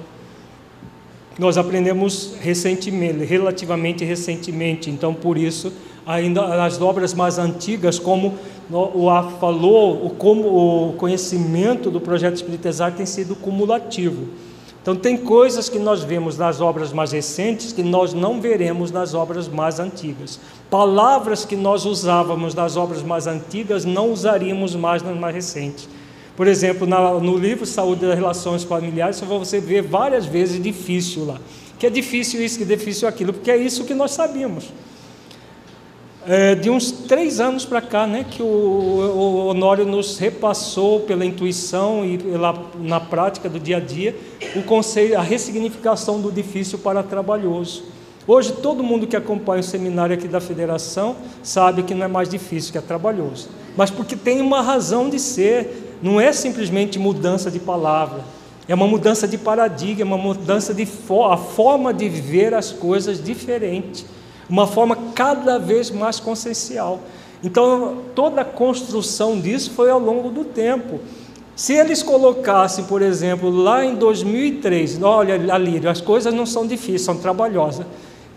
[SPEAKER 1] Nós aprendemos recentemente, relativamente recentemente, então por isso ainda as obras mais antigas, como o A falou, como o conhecimento do projeto Espiritizar tem sido cumulativo. Então, tem coisas que nós vemos nas obras mais recentes que nós não veremos nas obras mais antigas. Palavras que nós usávamos nas obras mais antigas não usaríamos mais nas mais recentes. Por exemplo, no livro Saúde das Relações Familiares, você vê várias vezes difícil lá. Que é difícil isso, que é difícil aquilo, porque é isso que nós sabíamos. É, de uns três anos para cá, né, que o, o, Honório nos repassou pela intuição e pela, na prática do dia a dia o conceito, a ressignificação do difícil para trabalhoso. Hoje todo mundo que acompanha o seminário aqui da federação sabe que não é mais difícil, que é trabalhoso. Mas porque tem uma razão de ser, não é simplesmente mudança de palavra, é uma mudança de paradigma, uma mudança de fo a forma de ver as coisas diferente uma forma cada vez mais consciencial. Então, toda a construção disso foi ao longo do tempo. Se eles colocassem, por exemplo, lá em 2003, olha, Alírio, as coisas não são difíceis, são trabalhosas.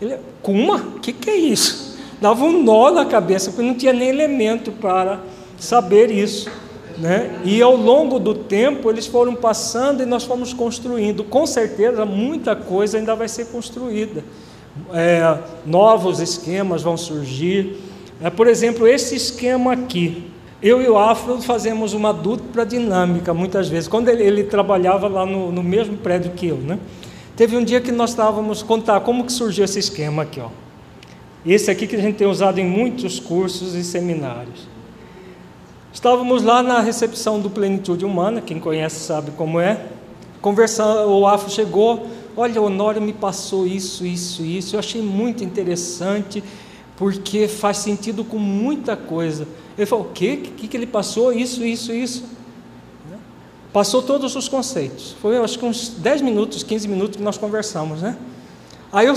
[SPEAKER 1] Ele, Kuma? O que, que é isso? Dava um nó na cabeça, porque não tinha nem elemento para saber isso. Né? E ao longo do tempo eles foram passando e nós fomos construindo. Com certeza, muita coisa ainda vai ser construída é, novos esquemas vão surgir. É, por exemplo, esse esquema aqui. Eu e o Afro fazemos uma dupla dinâmica muitas vezes. Quando ele, ele trabalhava lá no, no, mesmo prédio que eu, né? Teve um dia que nós estávamos contar como que surgiu esse esquema aqui, ó. Esse aqui que a gente tem usado em muitos cursos e seminários. Estávamos lá na recepção do Plenitude Humana, quem conhece sabe como é. Conversando, o Afro chegou, Olha, Honório me passou isso, isso, isso. Eu achei muito interessante, porque faz sentido com muita coisa. Ele falou: o quê? O que, que ele passou? Isso, isso, isso. Né? Passou todos os conceitos. Foi, acho que uns 10 minutos, 15 minutos que nós conversamos, né? Aí eu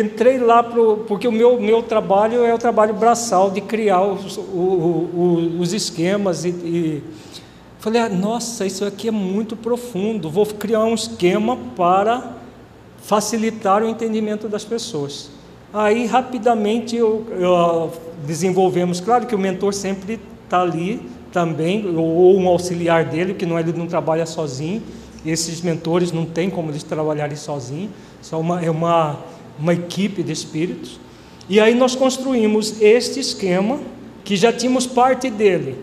[SPEAKER 1] entrei lá, pro, porque o meu, meu trabalho é o trabalho braçal de criar os, o, o, os esquemas e, e Falei, ah, nossa, isso aqui é muito profundo, vou criar um esquema para facilitar o entendimento das pessoas. Aí, rapidamente, eu, eu desenvolvemos, claro que o mentor sempre está ali também, ou um auxiliar dele, que não, ele não trabalha sozinho, esses mentores não tem como eles trabalharem sozinhos, uma, é uma, uma equipe de espíritos. E aí nós construímos este esquema, que já tínhamos parte dele,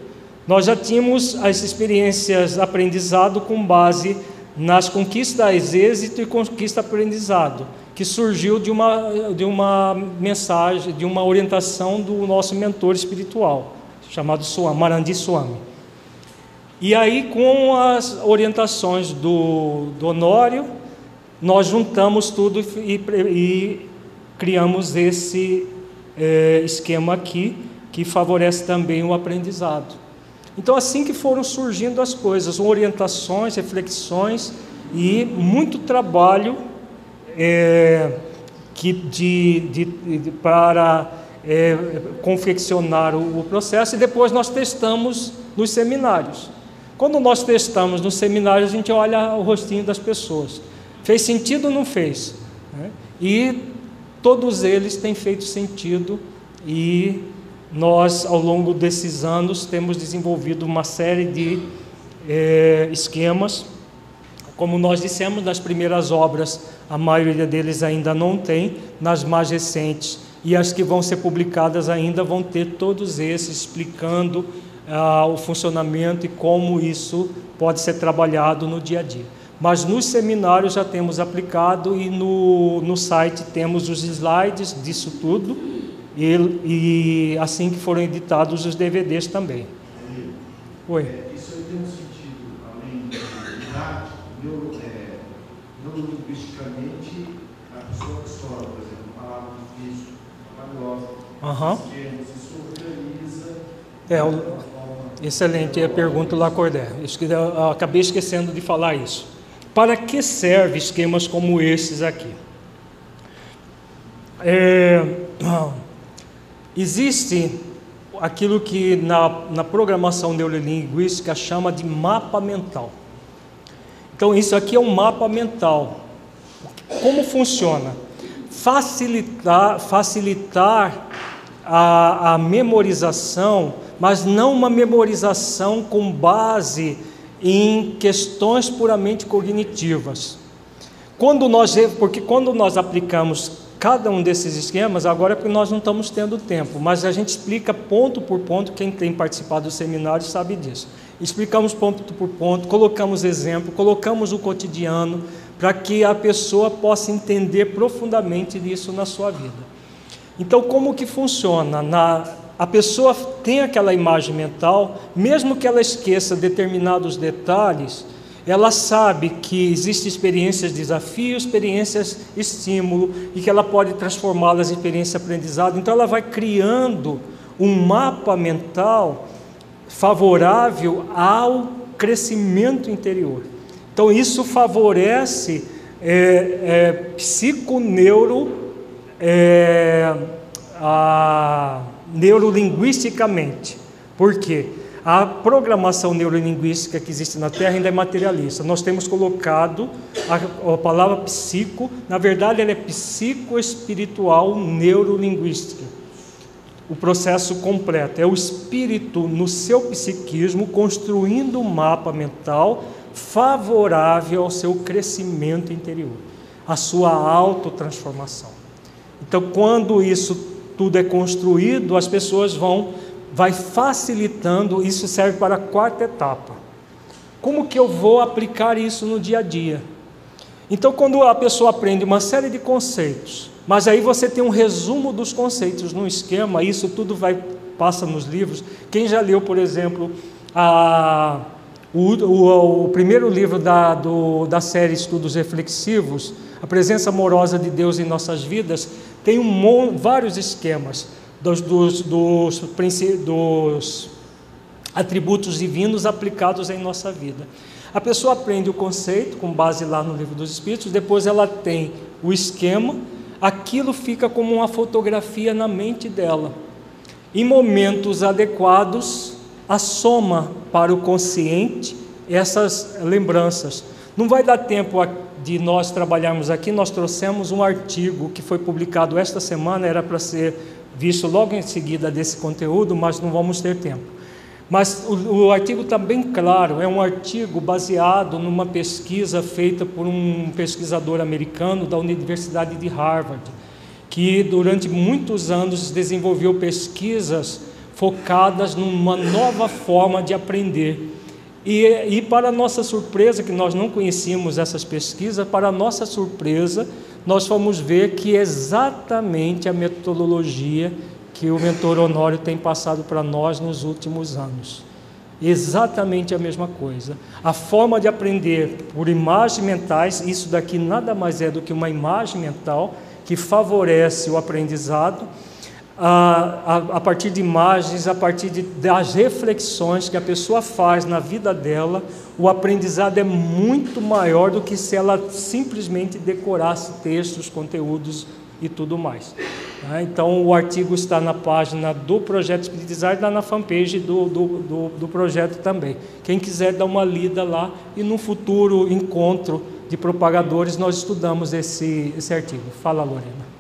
[SPEAKER 1] nós já tínhamos as experiências aprendizado com base nas conquistas êxito e conquista aprendizado, que surgiu de uma, de uma mensagem, de uma orientação do nosso mentor espiritual, chamado Swami, Marandi Swami. E aí, com as orientações do, do Honório, nós juntamos tudo e, e criamos esse é, esquema aqui, que favorece também o aprendizado. Então, assim que foram surgindo as coisas, orientações, reflexões e muito trabalho é, que de, de, de para é, confeccionar o, o, processo e depois nós testamos nos seminários. Quando nós testamos nos seminários, a gente olha o rostinho das pessoas. Fez sentido ou não fez? Né? E todos eles têm feito sentido e nós, ao longo desses anos, temos desenvolvido uma série de é, esquemas. Como nós dissemos, nas primeiras obras, a maioria deles ainda não tem, nas mais recentes e as que vão ser publicadas ainda vão ter todos esses explicando ah, o funcionamento e como isso pode ser trabalhado no dia a dia. Mas nos seminários já temos aplicado e no, no site temos os slides disso tudo e, e assim que foram editados os DVDs também.
[SPEAKER 4] Oi. É, isso aí tem um sentido, além de didático, neuro, é, neurolinguisticamente, a pessoa absorve, por exemplo, palavra difícil, trabalhosa,
[SPEAKER 1] uhum.
[SPEAKER 4] isso organiza.
[SPEAKER 1] É, o, excelente a pergunta, Lacordé. Acabei esquecendo de falar isso. Para que serve esquemas como esses aqui? É, (clears throat) Existe aquilo que na, na programação neurolinguística chama de mapa mental. Então, isso aqui é um mapa mental. Como funciona? Facilitar, facilitar a, a memorização, mas não uma memorização com base em questões puramente cognitivas. Quando nós, porque quando nós aplicamos cada um desses esquemas, agora é porque nós não estamos tendo tempo, mas a gente explica ponto por ponto, quem tem participado do seminário sabe disso. Explicamos ponto por ponto, colocamos exemplo, colocamos o cotidiano, para que a pessoa possa entender profundamente isso na sua vida. Então, como que funciona? Na, a pessoa tem aquela imagem mental, mesmo que ela esqueça determinados detalhes, ela sabe que existem experiências desafio, experiências estímulo e que ela pode transformá-las em experiência aprendizado. Então ela vai criando um mapa mental favorável ao crescimento interior. Então isso favorece é, é, psiconeuro, é, a, neurolinguisticamente. Por quê? A programação neurolinguística que existe na Terra ainda é materialista. Nós temos colocado a, a palavra psico, na verdade, ela é psicoespiritual neurolinguística. O processo completo é o espírito no seu psiquismo construindo um mapa mental favorável ao seu crescimento interior, à sua autotransformação. Então, quando isso tudo é construído, as pessoas vão vai facilitando, isso serve para a quarta etapa. Como que eu vou aplicar isso no dia a dia? Então, quando a pessoa aprende uma série de conceitos, mas aí você tem um resumo dos conceitos no esquema, isso tudo vai passa nos livros. Quem já leu, por exemplo, a, o, o, o primeiro livro da, do, da série Estudos Reflexivos, A Presença Amorosa de Deus em Nossas Vidas, tem um, vários esquemas dos, dos, dos, dos atributos divinos aplicados em nossa vida. A pessoa aprende o conceito com base lá no livro dos Espíritos, depois ela tem o esquema, aquilo fica como uma fotografia na mente dela. Em momentos adequados, a soma para o consciente essas lembranças. Não vai dar tempo de nós trabalharmos aqui, nós trouxemos um artigo que foi publicado esta semana, era para ser visto logo em seguida desse conteúdo, mas não vamos ter tempo. Mas o, o artigo está bem claro, é um artigo baseado numa pesquisa feita por um pesquisador americano da Universidade de Harvard, que durante muitos anos desenvolveu pesquisas focadas numa nova forma de aprender. E, e para nossa surpresa, que nós não conhecíamos essas pesquisas, para nossa surpresa, nós fomos ver que é exatamente a metodologia que o mentor Honório tem passado para nós nos últimos anos. Exatamente a mesma coisa. A forma de aprender por imagens mentais, isso daqui nada mais é do que uma imagem mental que favorece o aprendizado a, a, a, partir de imagens, a partir de, das reflexões que a pessoa faz na vida dela, o aprendizado é muito maior do que se ela simplesmente decorasse textos, conteúdos e tudo mais. Né? Então, o artigo está na página do Projeto Espiritizar e está na fanpage do, do, do, do projeto também. Quem quiser dar uma lida lá e no futuro encontro de propagadores nós estudamos esse, esse artigo. Fala, Lorena.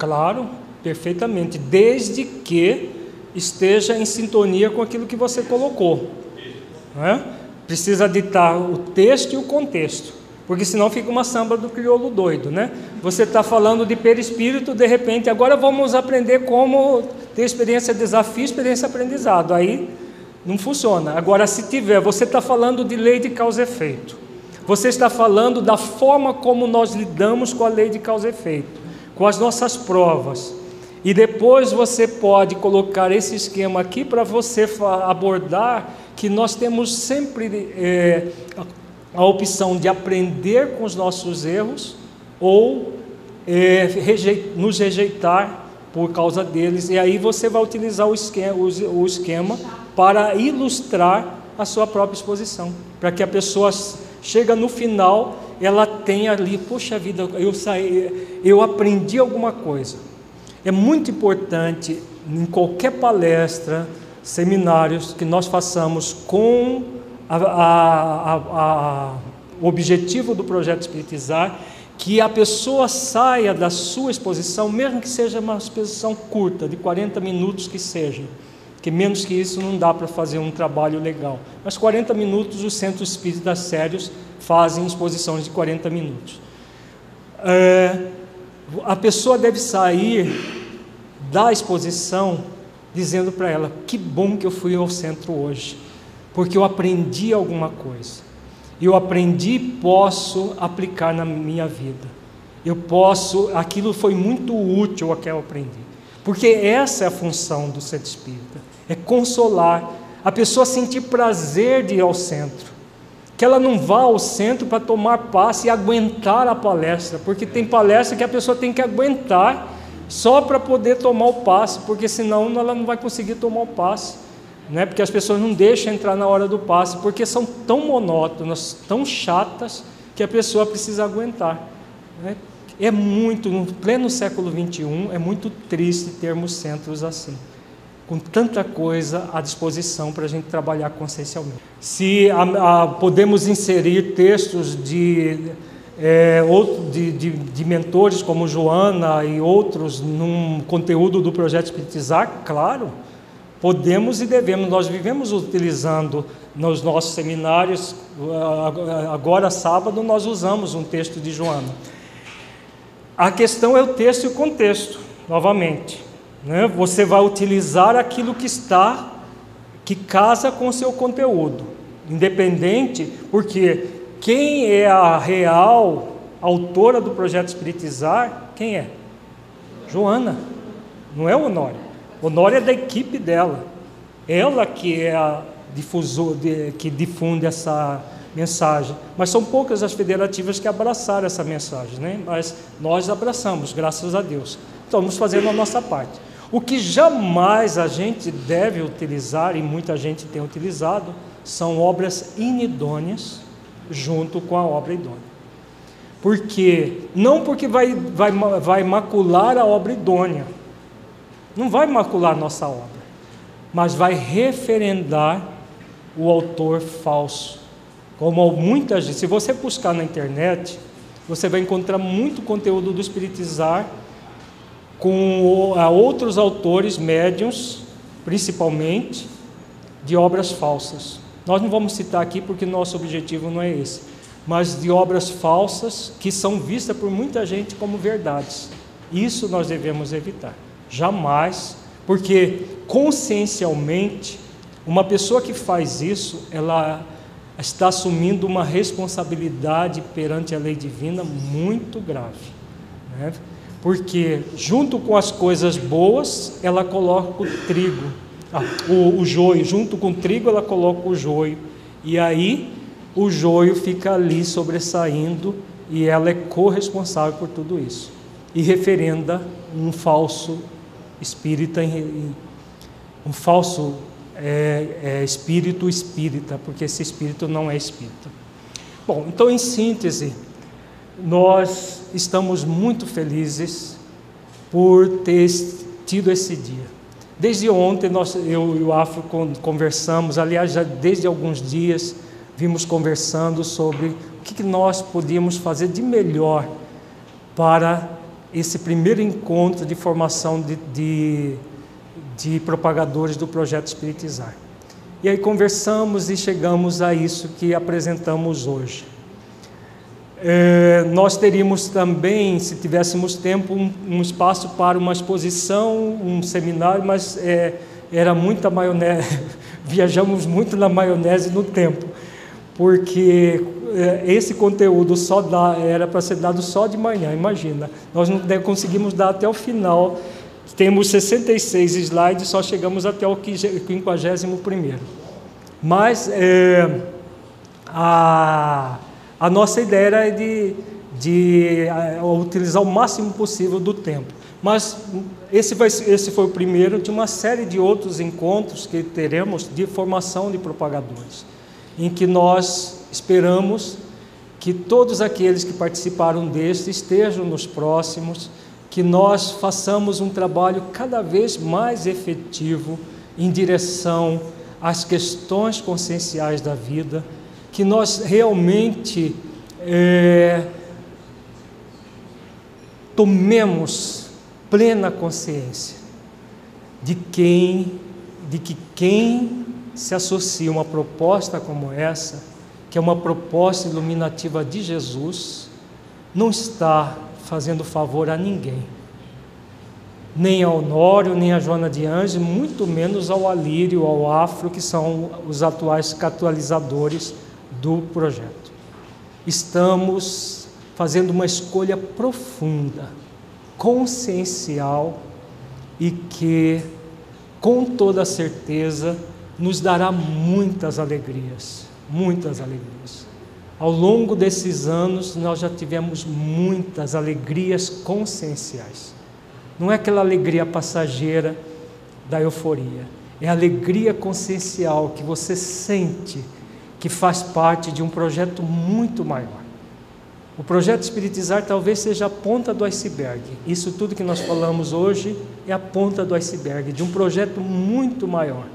[SPEAKER 1] Claro, perfeitamente, desde que esteja em sintonia com aquilo que você colocou. É? Precisa ditar o texto e o contexto, porque senão fica uma samba do crioulo doido, né? Você está falando de perispírito, de repente, agora vamos aprender como ter experiência desafio, experiência aprendizado. Aí não funciona. Agora, se tiver, você está falando de lei de causa e efeito. Você está falando da forma como nós lidamos com a lei de causa e efeito com as nossas provas. E depois você pode colocar esse esquema aqui para você abordar que nós temos sempre é, a opção de aprender com os nossos erros ou é, rejeit, nos rejeitar por causa deles. E aí você vai utilizar o esquema, o esquema para ilustrar a sua própria exposição, para que a pessoa chega no final, ela tem ali, poxa vida, eu saí, eu aprendi alguma coisa. É muito importante em qualquer palestra, seminários que nós façamos com a, a, a, o objetivo do projeto Espiritizar, que a pessoa saia da sua exposição, mesmo que seja uma exposição curta, de 40 minutos que seja, que menos que isso não dá para fazer um trabalho legal. Mas 40 minutos os centros espíritas sérios fazem exposições de 40 minutos. É, a pessoa deve sair da exposição dizendo para ela: que bom que eu fui ao centro hoje, porque eu aprendi alguma coisa. Eu aprendi, posso aplicar na minha vida. Eu posso, aquilo foi muito útil o que eu aprendi. Porque essa é a função do centro espírita, é consolar, a pessoa sentir prazer de ir ao centro. Que ela não vá ao centro para tomar passe e aguentar a palestra, porque tem palestra que a pessoa tem que aguentar só para poder tomar o passe, porque senão ela não vai conseguir tomar o passe, né? porque as pessoas não deixam entrar na hora do passe, porque são tão monótonas, tão chatas, que a pessoa precisa aguentar. Né? É muito, no pleno século XXI, é muito triste termos centros assim, com tanta coisa à disposição para a gente trabalhar consciencialmente. Se a, a, podemos inserir textos de é, de, de, de, mentores como Joana e outros num conteúdo do projeto Espiritizar, claro, podemos e devemos. Nós vivemos utilizando nos nossos seminários, agora sábado, nós usamos um texto de Joana. A questão é o texto e o contexto, novamente. Né? Você vai utilizar aquilo que está, que casa com o seu conteúdo, independente, porque quem é a real autora do projeto Espiritizar? Quem é? Joana, não é Honório. Honório é da equipe dela. Ela que é a difusor, que difunde essa mensagem. Mas são poucas as federativas que abraçaram essa mensagem, né? Mas nós abraçamos, graças a Deus. Estamos fazendo a nossa parte. O que jamais a gente deve utilizar, e muita gente tem utilizado, são obras inidôneas junto com a obra idônea. Porque, não porque vai, vai, vai macular a obra idônea, não vai macular nossa obra, mas vai referendar o autor falso. Como muitas se você buscar na internet, você vai encontrar muito conteúdo do espiritizar com outros autores médiums, principalmente, de obras falsas. Nós não vamos citar aqui porque nosso objetivo não é esse, mas de obras falsas que são vistas por muita gente como verdades. Isso nós devemos evitar. Jamais, porque consciencialmente, uma pessoa que faz isso, ela está assumindo uma responsabilidade perante a lei divina muito grave. Né? Porque, junto com as coisas boas, ela coloca o trigo ah, o, o joio, junto com o trigo ela coloca o joio, e aí o joio fica ali sobressaindo e ela é corresponsável por tudo isso. E referenda um falso espírita, um falso é, é, espírito espírita, porque esse espírito não é espírita. Bom, então em síntese, nós estamos muito felizes por ter tido esse dia. Desde ontem nós, eu e o Afro conversamos, aliás, já desde alguns dias vimos conversando sobre o que nós podíamos fazer de melhor para esse primeiro encontro de formação de, de, de propagadores do projeto Espiritizar. E aí conversamos e chegamos a isso que apresentamos hoje. É, nós teríamos também, se tivéssemos tempo, um, um, espaço para uma exposição, um seminário, mas é, era muita maionese, (laughs) viajamos muito na maionese no tempo, porque é, esse conteúdo só dá, era para ser dado só de manhã, imagina. Nós não conseguimos dar até o final, temos 66 slides, só chegamos até o 51. Mas é, a a nossa ideia era de, de uh, utilizar o máximo possível do tempo. Mas esse, vai, esse foi o primeiro de uma série de outros encontros que teremos de formação de propagadores, em que nós esperamos que todos aqueles que participaram deste estejam nos próximos, que nós façamos um trabalho cada vez mais efetivo em direção às questões conscienciais da vida, que nós realmente é, tomemos plena consciência de quem, de que quem se associa a uma proposta como essa, que é uma proposta iluminativa de Jesus, não está fazendo favor a ninguém. Nem ao Honório, nem a Joana de Anjos, muito menos ao Alírio, ao Afro, que são os atuais catalisadores do projeto. Estamos fazendo uma escolha profunda, consciencial e que, com toda certeza, nos dará muitas alegrias, muitas alegrias. Ao longo desses anos, nós já tivemos muitas alegrias conscienciais. Não é aquela alegria passageira da euforia, é a alegria consciencial que você sente que faz parte de um projeto muito maior. O projeto Espiritizar talvez seja a ponta do iceberg. Isso tudo que nós falamos hoje é a ponta do iceberg de um projeto muito maior,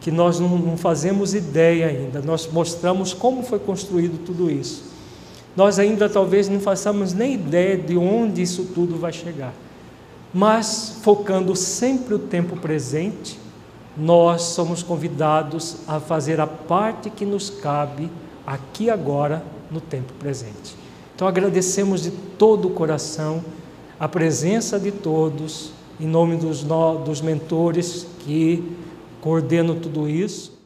[SPEAKER 1] que nós não, não fazemos ideia ainda. Nós mostramos como foi construído tudo isso. Nós ainda talvez não façamos nem ideia de onde isso tudo vai chegar. Mas focando sempre o tempo presente, nós somos convidados a fazer a parte que nos cabe aqui agora no tempo presente. Então agradecemos de todo o coração a presença de todos, em nome dos, dos mentores que coordenam tudo isso.